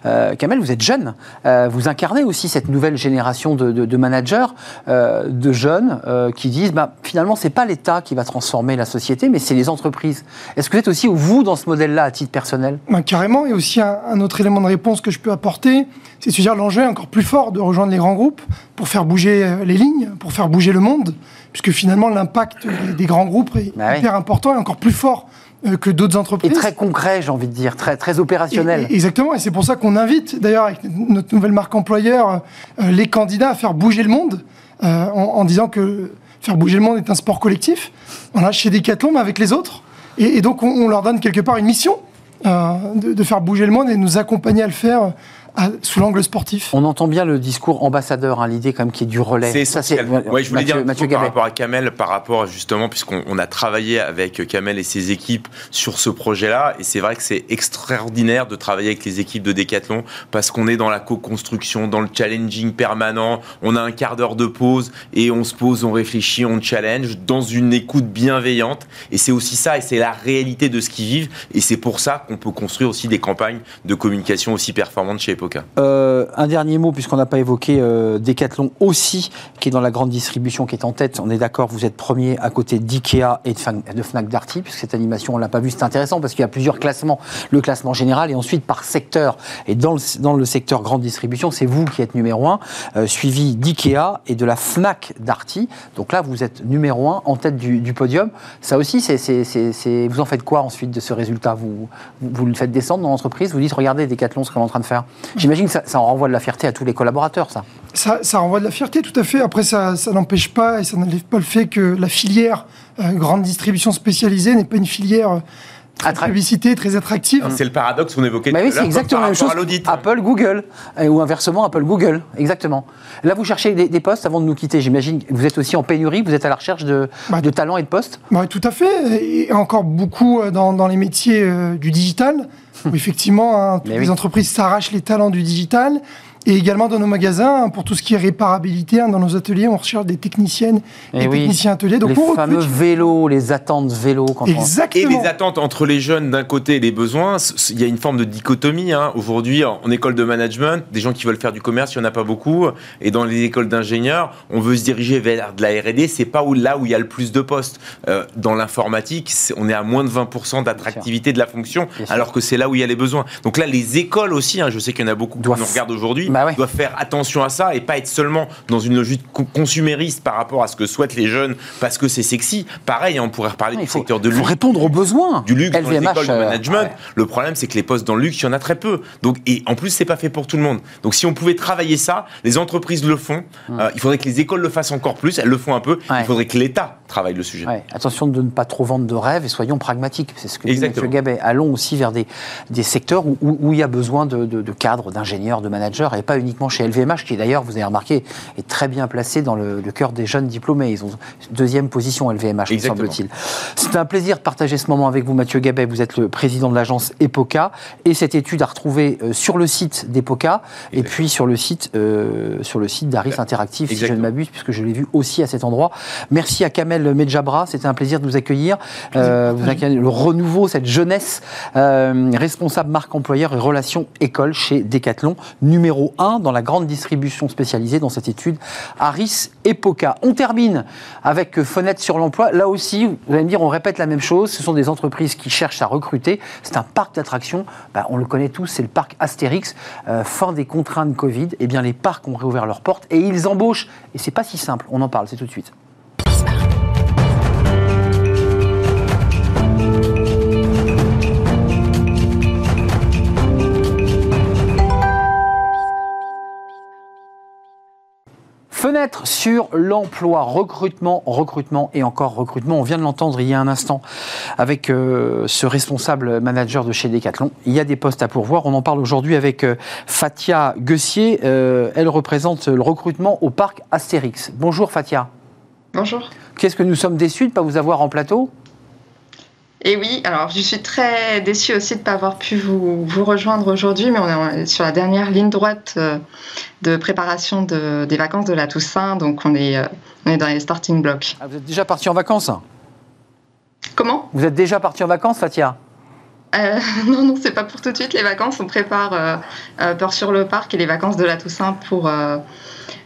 S1: euh, Kamel, vous êtes jeune, euh, vous incarnez aussi cette nouvelle génération de, de, de managers, euh, de jeunes euh, qui disent bah, finalement c'est pas l'État qui va transformer la société, mais c'est les entreprises. Est-ce que vous êtes aussi vous dans ce modèle-là à titre personnel?
S5: Ben, Carrément, et aussi un, un, autre élément de réponse que je peux apporter, c'est de dire l'enjeu est encore plus fort de rejoindre les grands groupes pour faire bouger les lignes, pour faire bouger le monde, puisque finalement l'impact des, des, grands groupes est bah hyper oui. important et encore plus fort euh, que d'autres entreprises.
S1: Et très concret, j'ai envie de dire, très, très opérationnel.
S5: Et, exactement, et c'est pour ça qu'on invite, d'ailleurs, avec notre nouvelle marque employeur, euh, les candidats à faire bouger le monde, euh, en, en, disant que faire bouger le monde est un sport collectif. Voilà, chez Decathlon, mais avec les autres. Et, donc, on, leur donne quelque part une mission euh, de, de, faire bouger le monde et nous accompagner à le faire à, sous l'angle sportif.
S1: On entend bien le discours ambassadeur, hein, l'idée quand même qui est du relais.
S4: C'est essentiel. Ça, ouais, je voulais Mathieu, dire Mathieu par rapport à Kamel, par rapport justement, puisqu'on a travaillé avec Kamel et ses équipes sur ce projet-là, et c'est vrai que c'est extraordinaire de travailler avec les équipes de Decathlon, parce qu'on est dans la co-construction, dans le challenging permanent, on a un quart d'heure de pause, et on se pose, on réfléchit, on challenge, dans une écoute bienveillante, et c'est aussi ça, et c'est la réalité de ce qu'ils vivent, et c'est pour ça qu'on peut construire aussi des campagnes de communication aussi performantes chez
S1: Euh, un dernier mot, puisqu'on n'a pas évoqué euh, Decathlon aussi, qui est dans la grande distribution, qui est en tête. On est d'accord, vous êtes premier à côté d'IKEA et de, Fnac, Darty, puisque cette animation, on ne l'a pas vue, c'est intéressant parce qu'il y a plusieurs classements. Le classement général et ensuite par secteur. Et dans le, secteur grande distribution, c'est vous qui êtes numéro un, euh, suivi d'IKEA et de la Fnac Darty. Donc là, vous êtes numéro un en tête du, du podium. Ça aussi, c'est, c'est, c'est, vous en faites quoi ensuite de ce résultat? Vous, vous, vous, le faites descendre dans l'entreprise? Vous dites, regardez Decathlon, ce qu'on est en train de faire. J'imagine que ça, ça, en renvoie de la fierté à tous les collaborateurs, ça.
S5: Ça, ça renvoie de la fierté, tout à fait. Après, ça, ça n'empêche pas et ça n'enlève pas le fait que la filière euh, grande distribution spécialisée n'est pas une filière. Euh, très Attra publicité, très attractive.
S4: C'est le paradoxe qu'on évoquait
S1: bah oui, c'est exactement la même chose. Apple, Google, ou inversement, Apple, Google, exactement. Là, vous cherchez des, des postes avant de nous quitter, j'imagine. Vous êtes aussi en pénurie, vous êtes à la recherche de, bah, de talents et de postes
S5: bah, Tout à fait, et encore beaucoup euh, dans, dans les métiers euh, du digital, où effectivement, hein, toutes les entreprises s'arrachent les talents du digital. Et également dans nos magasins, hein, pour tout ce qui est réparabilité, hein, dans nos ateliers, on recherche des techniciennes et, et oui. techniciens ateliers.
S1: Donc les on fameux recrute... vélos, les attentes vélos.
S4: Quand Exactement. On... Et les attentes entre les jeunes d'un côté et les besoins, il y a une forme de dichotomie. Hein. Aujourd'hui, en école de management, des gens qui veulent faire du commerce, il n'y en a pas beaucoup. Et dans les écoles d'ingénieurs, on veut se diriger vers de la R&D, c'est pas où, là où il y a le plus de postes. Euh, dans l'informatique, on est à moins de 20% d'attractivité de la fonction, alors que c'est là où il y a les besoins. Donc là, les écoles aussi, hein, je sais qu'il y en a beaucoup qui nous regardent aujourd'hui,
S1: Bah ouais.
S4: doivent faire attention à ça et pas être seulement dans une logique co- consumériste par rapport à ce que souhaitent les jeunes parce que c'est sexy. Pareil, hein, on pourrait reparler du
S1: faut,
S4: secteur de luxe
S1: répondre aux besoins.
S4: du luxe dans les
S1: LVMH,
S4: écoles de
S1: euh,
S4: management.
S1: ouais.
S4: Le problème, c'est que les postes dans le luxe, il y en a très peu. Donc, et en plus, c'est pas fait pour tout le monde. Donc, si on pouvait travailler ça, les entreprises le font. Euh, il faudrait que les écoles le fassent encore plus. Elles le font un peu. Il faudrait que l'État travaille le sujet.
S1: Attention de ne pas trop vendre de rêves et soyons pragmatiques. C'est ce que dit. M. Gabet. Allons aussi vers des, des secteurs où, où- où il y a besoin de, de- de cadres, d'ingénieurs, de managers et pas uniquement chez LVMH qui d'ailleurs, vous avez remarqué, est très bien placé dans le, le cœur des jeunes diplômés. Ils ont deuxième position LVMH, me semble-t-il. C'est un plaisir de partager ce moment avec vous, Mathieu Gabet. Vous êtes le président de l'agence EPOCA et cette étude à retrouver euh, sur le site d'EPOCA et puis sur le site, euh, sur le site d'Aris Interactive, si je ne m'abuse, puisque je l'ai vu aussi à cet endroit. Merci à Kamel Medjabra, c'était un plaisir de vous accueillir. Euh, vous accueillez le renouveau, cette jeunesse, euh, responsable marque employeur et relations école chez Decathlon, numéro 1 dans la grande distribution spécialisée dans cette étude, Aris Epoca. On termine avec Fenêtre sur l'emploi. Là aussi, vous allez me dire, on répète la même chose. Ce sont des entreprises qui cherchent à recruter. C'est un parc d'attractions. Bah, on le connaît tous, c'est le parc Astérix. Euh, fin des contraintes Covid, eh bien, les parcs ont réouvert leurs portes et ils embauchent. Et c'est pas si simple. On en parle, c'est tout de suite. Fenêtre sur l'emploi, recrutement, recrutement et encore recrutement. On vient de l'entendre il y a un instant avec euh, ce responsable manager de chez Decathlon. Il y a des postes à pourvoir. On en parle aujourd'hui avec euh, Fatia Guessier. Euh, elle représente le recrutement au parc Astérix. Bonjour Fatia.
S6: Bonjour.
S1: Qu'est-ce que nous sommes déçus de ne pas vous avoir en plateau?
S6: Et oui, alors je suis très déçue aussi de ne pas avoir pu vous, vous rejoindre aujourd'hui, mais on est sur la dernière ligne droite euh, de préparation de- des vacances de la Toussaint, donc on est, euh, on est dans les starting blocks.
S1: Ah, Vous êtes déjà parti en vacances?
S6: Comment?
S1: Vous êtes déjà parti en vacances Fatia?
S6: Euh, (laughs) Non, non, c'est pas pour tout de suite les vacances, on prépare euh, euh, Peur sur le parc et les vacances de la Toussaint pour, euh,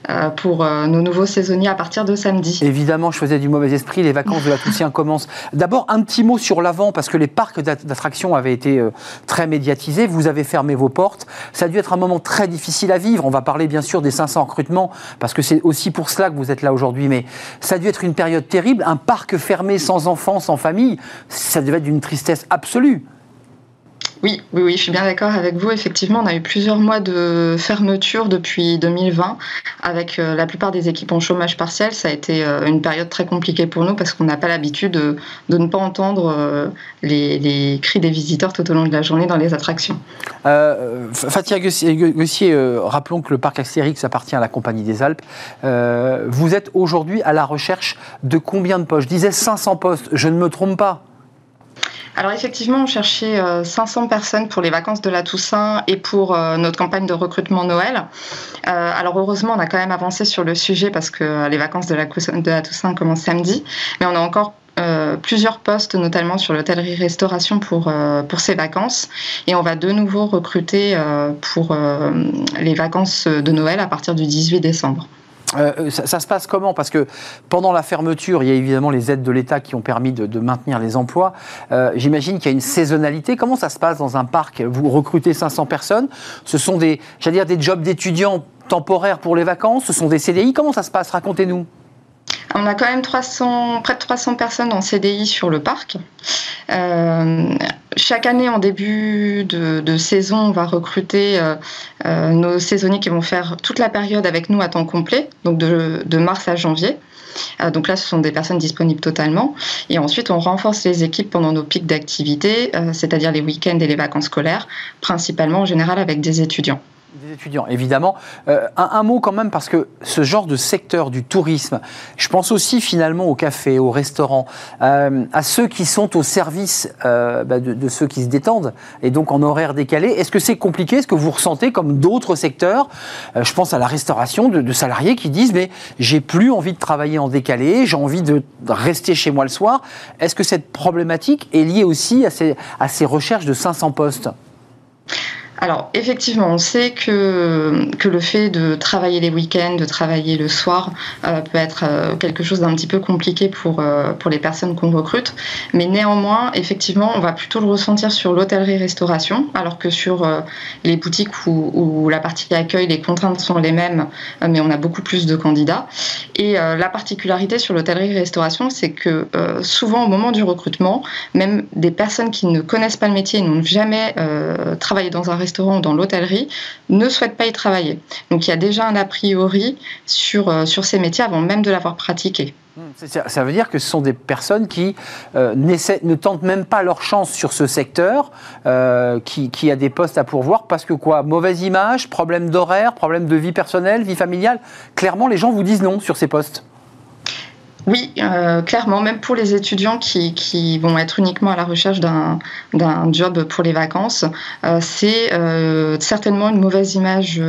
S6: euh, pour nos nouveaux saisonniers à partir de samedi.
S1: Évidemment, je faisais du mauvais esprit. Les vacances de la Toussaint commencent. D'abord, un petit mot sur l'avant, parce que les parcs d'att- d'attractions avaient été très médiatisés. Vous avez fermé vos portes. Ça a dû être un moment très difficile à vivre. On va parler bien sûr des 500 recrutements, parce que c'est aussi pour cela que vous êtes là aujourd'hui. Mais ça a dû être une période terrible. Un parc fermé sans enfants, sans famille, ça devait être d'une tristesse absolue.
S6: Oui, oui, je suis bien d'accord avec vous. Effectivement, on a eu plusieurs mois de fermeture depuis 2020, avec euh, la plupart des équipes en chômage partiel. Ça a été euh, une période très compliquée pour nous parce qu'on n'a pas l'habitude de, ne pas entendre euh, les, cris des visiteurs tout au long de la journée dans les attractions.
S1: Fatia euh, rappelons que le parc Astérix appartient à la Compagnie des Alpes. Vous êtes aujourd'hui à la recherche de combien de postes? Je disais 500 postes, je ne me trompe pas.
S6: Alors effectivement, on cherchait euh, 500 personnes pour les vacances de la Toussaint et pour euh, notre campagne de recrutement Noël. Euh, alors heureusement, on a quand même avancé sur le sujet parce que euh, les vacances de la, Toussaint commencent samedi, mais on a encore euh, plusieurs postes, notamment sur l'hôtellerie-restauration pour, euh, pour ces vacances. Et on va de nouveau recruter euh, pour euh, les vacances de Noël à partir du 18 décembre.
S1: Euh, ça, se passe comment? Parce que pendant la fermeture, il y a évidemment les aides de l'État qui ont permis de, maintenir les emplois. Euh, J'imagine qu'il y a une saisonnalité. Comment ça se passe dans un parc? Vous recrutez 500 personnes. Ce sont des, dire, des jobs d'étudiants temporaires pour les vacances. Ce sont des CDI. Comment ça se passe? Racontez-nous.
S6: On a quand même 300, près de 300 personnes en CDI sur le parc. Euh, chaque année, en début de, saison, on va recruter euh, euh, nos saisonniers qui vont faire toute la période avec nous à temps complet, donc de, mars à janvier. Donc là, ce sont des personnes disponibles totalement. Et ensuite, on renforce les équipes pendant nos pics d'activité, c'est-à-dire les week-ends et les vacances scolaires, principalement en général avec des étudiants.
S1: Des étudiants, évidemment. Euh, un, mot quand même, parce que ce genre de secteur du tourisme, je pense aussi finalement aux cafés, aux restaurants, euh, à ceux qui sont au service euh, bah, de, ceux qui se détendent, et donc en horaire décalé. Est-ce que c'est compliqué? Est-ce que vous ressentez, comme d'autres secteurs, je pense à la restauration, de, de salariés qui disent, mais j'ai plus envie de travailler en décalé, j'ai envie de rester chez moi le soir. Est-ce que cette problématique est liée aussi à ces, à ces recherches de 500 postes?
S6: Alors effectivement, on sait que, que le fait de travailler les week-ends, de travailler le soir, euh, peut être euh, quelque chose d'un petit peu compliqué pour, euh, pour les personnes qu'on recrute. Mais néanmoins, effectivement, on va plutôt le ressentir sur l'hôtellerie-restauration, alors que sur les boutiques où, où, la partie accueil, les contraintes sont les mêmes, mais on a beaucoup plus de candidats. Et la particularité sur l'hôtellerie-restauration, c'est que souvent au moment du recrutement, même des personnes qui ne connaissent pas le métier, n'ont jamais travaillé dans un restaurant, dans l'hôtellerie ne souhaitent pas y travailler. Donc il y a déjà un a priori sur, euh, sur ces métiers avant même de l'avoir pratiqué.
S1: Hmm, ça veut dire que ce sont des personnes qui euh, ne tentent même pas leur chance sur ce secteur, euh, qui, qui, a des postes à pourvoir, parce que quoi? Mauvaise image, problème d'horaire, problème de vie personnelle, vie familiale? Clairement, les gens vous disent non sur ces postes.
S6: Oui, euh, clairement, même pour les étudiants qui, vont être uniquement à la recherche d'un job pour les vacances, euh, c'est euh, certainement une mauvaise image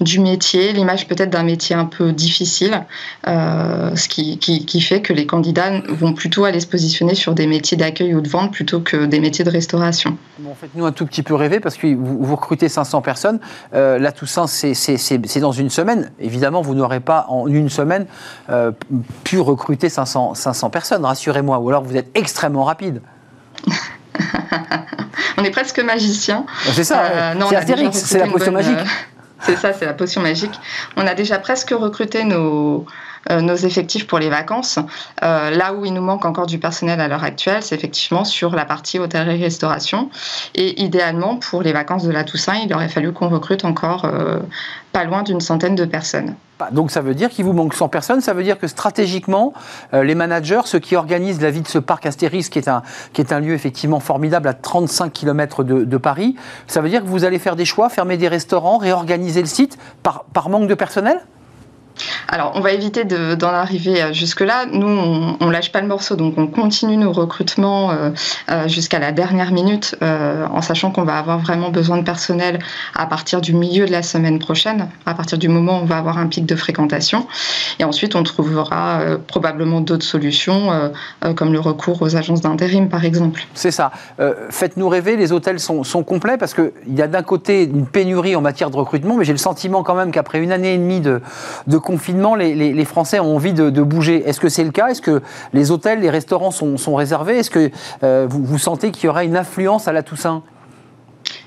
S6: du métier, l'image peut-être d'un métier un peu difficile, ce qui, fait que les candidats vont plutôt aller se positionner sur des métiers d'accueil ou de vente plutôt que des métiers de restauration.
S1: Bon, Faites-nous un tout petit peu rêver parce que vous, vous recrutez 500 personnes. là, Toussaint, c'est dans une semaine. Évidemment, vous n'aurez pas en une semaine pu recruter recruter 500, 500 personnes, rassurez-moi, ou alors vous êtes extrêmement rapide. (laughs)
S6: on est presque magicien.
S1: C'est ça, euh, c'est Astérix, c'est la potion magique. Euh,
S6: c'est ça, c'est la potion magique. On a déjà presque recruté nos, euh, nos effectifs pour les vacances. là où il nous manque encore du personnel à l'heure actuelle, c'est effectivement sur la partie hôtellerie-restauration. Et idéalement, pour les vacances de la Toussaint, il aurait fallu qu'on recrute encore pas loin d'une centaine de personnes.
S1: Donc ça veut dire qu'il vous manque 100 personnes, ça veut dire que stratégiquement, euh, les managers, ceux qui organisent la vie de ce parc Astérix, qui est un, qui est un lieu effectivement formidable à 35 km de, Paris, ça veut dire que vous allez faire des choix, fermer des restaurants, réorganiser le site par manque de personnel?
S6: Alors, on va éviter d'en arriver euh, jusque-là. Nous, on, ne lâche pas le morceau, donc on continue nos recrutements euh, euh, jusqu'à la dernière minute, en sachant qu'on va avoir vraiment besoin de personnel à partir du milieu de la semaine prochaine, à partir du moment où on va avoir un pic de fréquentation. Et ensuite, on trouvera probablement d'autres solutions, comme le recours aux agences d'intérim, par exemple.
S1: C'est ça. Faites-nous rêver, les hôtels sont, complets parce qu'il y a d'un côté une pénurie en matière de recrutement, mais j'ai le sentiment quand même qu'après une année et demie de, de confinement, les, Français ont envie de, bouger. Est-ce que c'est le cas? Est-ce que les hôtels, les restaurants sont, réservés? Est-ce que euh, vous, sentez qu'il y aura une influence à la Toussaint?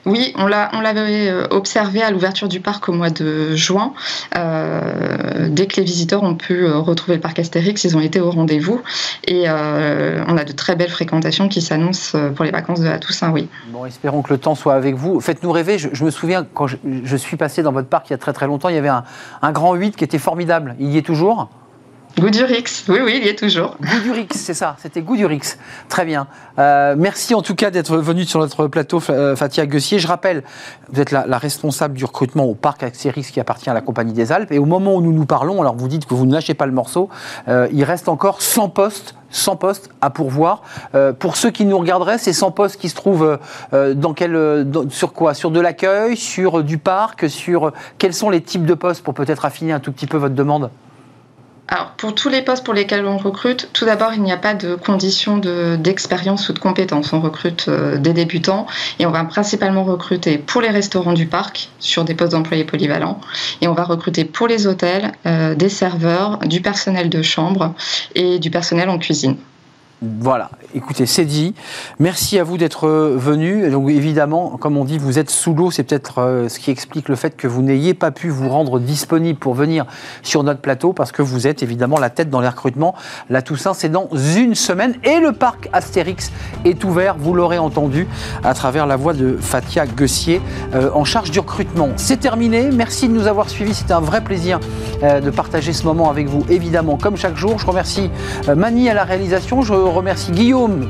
S6: Oui, on l'avait euh, observé à l'ouverture du parc au mois de juin. Euh, dès que les visiteurs ont pu retrouver le parc Astérix, ils ont été au rendez-vous. Et on a de très belles fréquentations qui s'annoncent pour les vacances de la Toussaint, oui.
S1: Bon, espérons que le temps soit avec vous. Faites-nous rêver. Je, me souviens, quand je, suis passé dans votre parc il y a très très longtemps, il y avait un, un grand 8 qui était formidable. Il y est toujours
S6: Goudurix, oui, oui, il y est toujours.
S1: Goudurix, c'est ça, c'était Goudurix. Très bien. Euh, merci en tout cas d'être venu sur notre plateau, euh, Fatia Guessier. Je rappelle, vous êtes la, responsable du recrutement au parc Axérix qui appartient à la Compagnie des Alpes. Et au moment où nous nous parlons, alors vous dites que vous ne lâchez pas le morceau, euh, il reste encore 100 postes 100 postes à pourvoir. pour ceux qui nous regarderaient, c'est 100 postes qui se trouvent dans quel, sur quoi? Sur de l'accueil, sur du parc, sur quels sont les types de postes pour peut-être affiner un tout petit peu votre demande?
S6: Alors, pour tous les postes pour lesquels on recrute, tout d'abord, il n'y a pas de condition d'expérience ou de compétence. On recrute euh, des débutants et on va principalement recruter pour les restaurants du parc sur des postes d'employés polyvalents et on va recruter pour les hôtels euh, des serveurs, du personnel de chambre et du personnel en cuisine.
S1: Voilà, écoutez, c'est dit. Merci à vous d'être venu. Donc évidemment, comme on dit, vous êtes sous l'eau, c'est peut-être euh, ce qui explique le fait que vous n'ayez pas pu vous rendre disponible pour venir sur notre plateau parce que vous êtes évidemment la tête dans les recrutements. La Toussaint, c'est dans une semaine et le parc Astérix est ouvert, vous l'aurez entendu à travers la voix de Fatia Guessier euh, en charge du recrutement. C'est terminé, merci de nous avoir suivis, c'était un vrai plaisir euh, de partager ce moment avec vous, évidemment, comme chaque jour. Je remercie Mani à la réalisation. Je remercie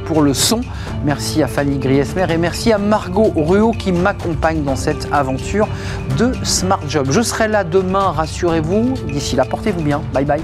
S1: Pour le son, merci à Fanny Griesmer et merci à Margot Ruot qui m'accompagne dans cette aventure de Smart Job. Je serai là demain, rassurez-vous. D'ici là, portez-vous bien. Bye bye.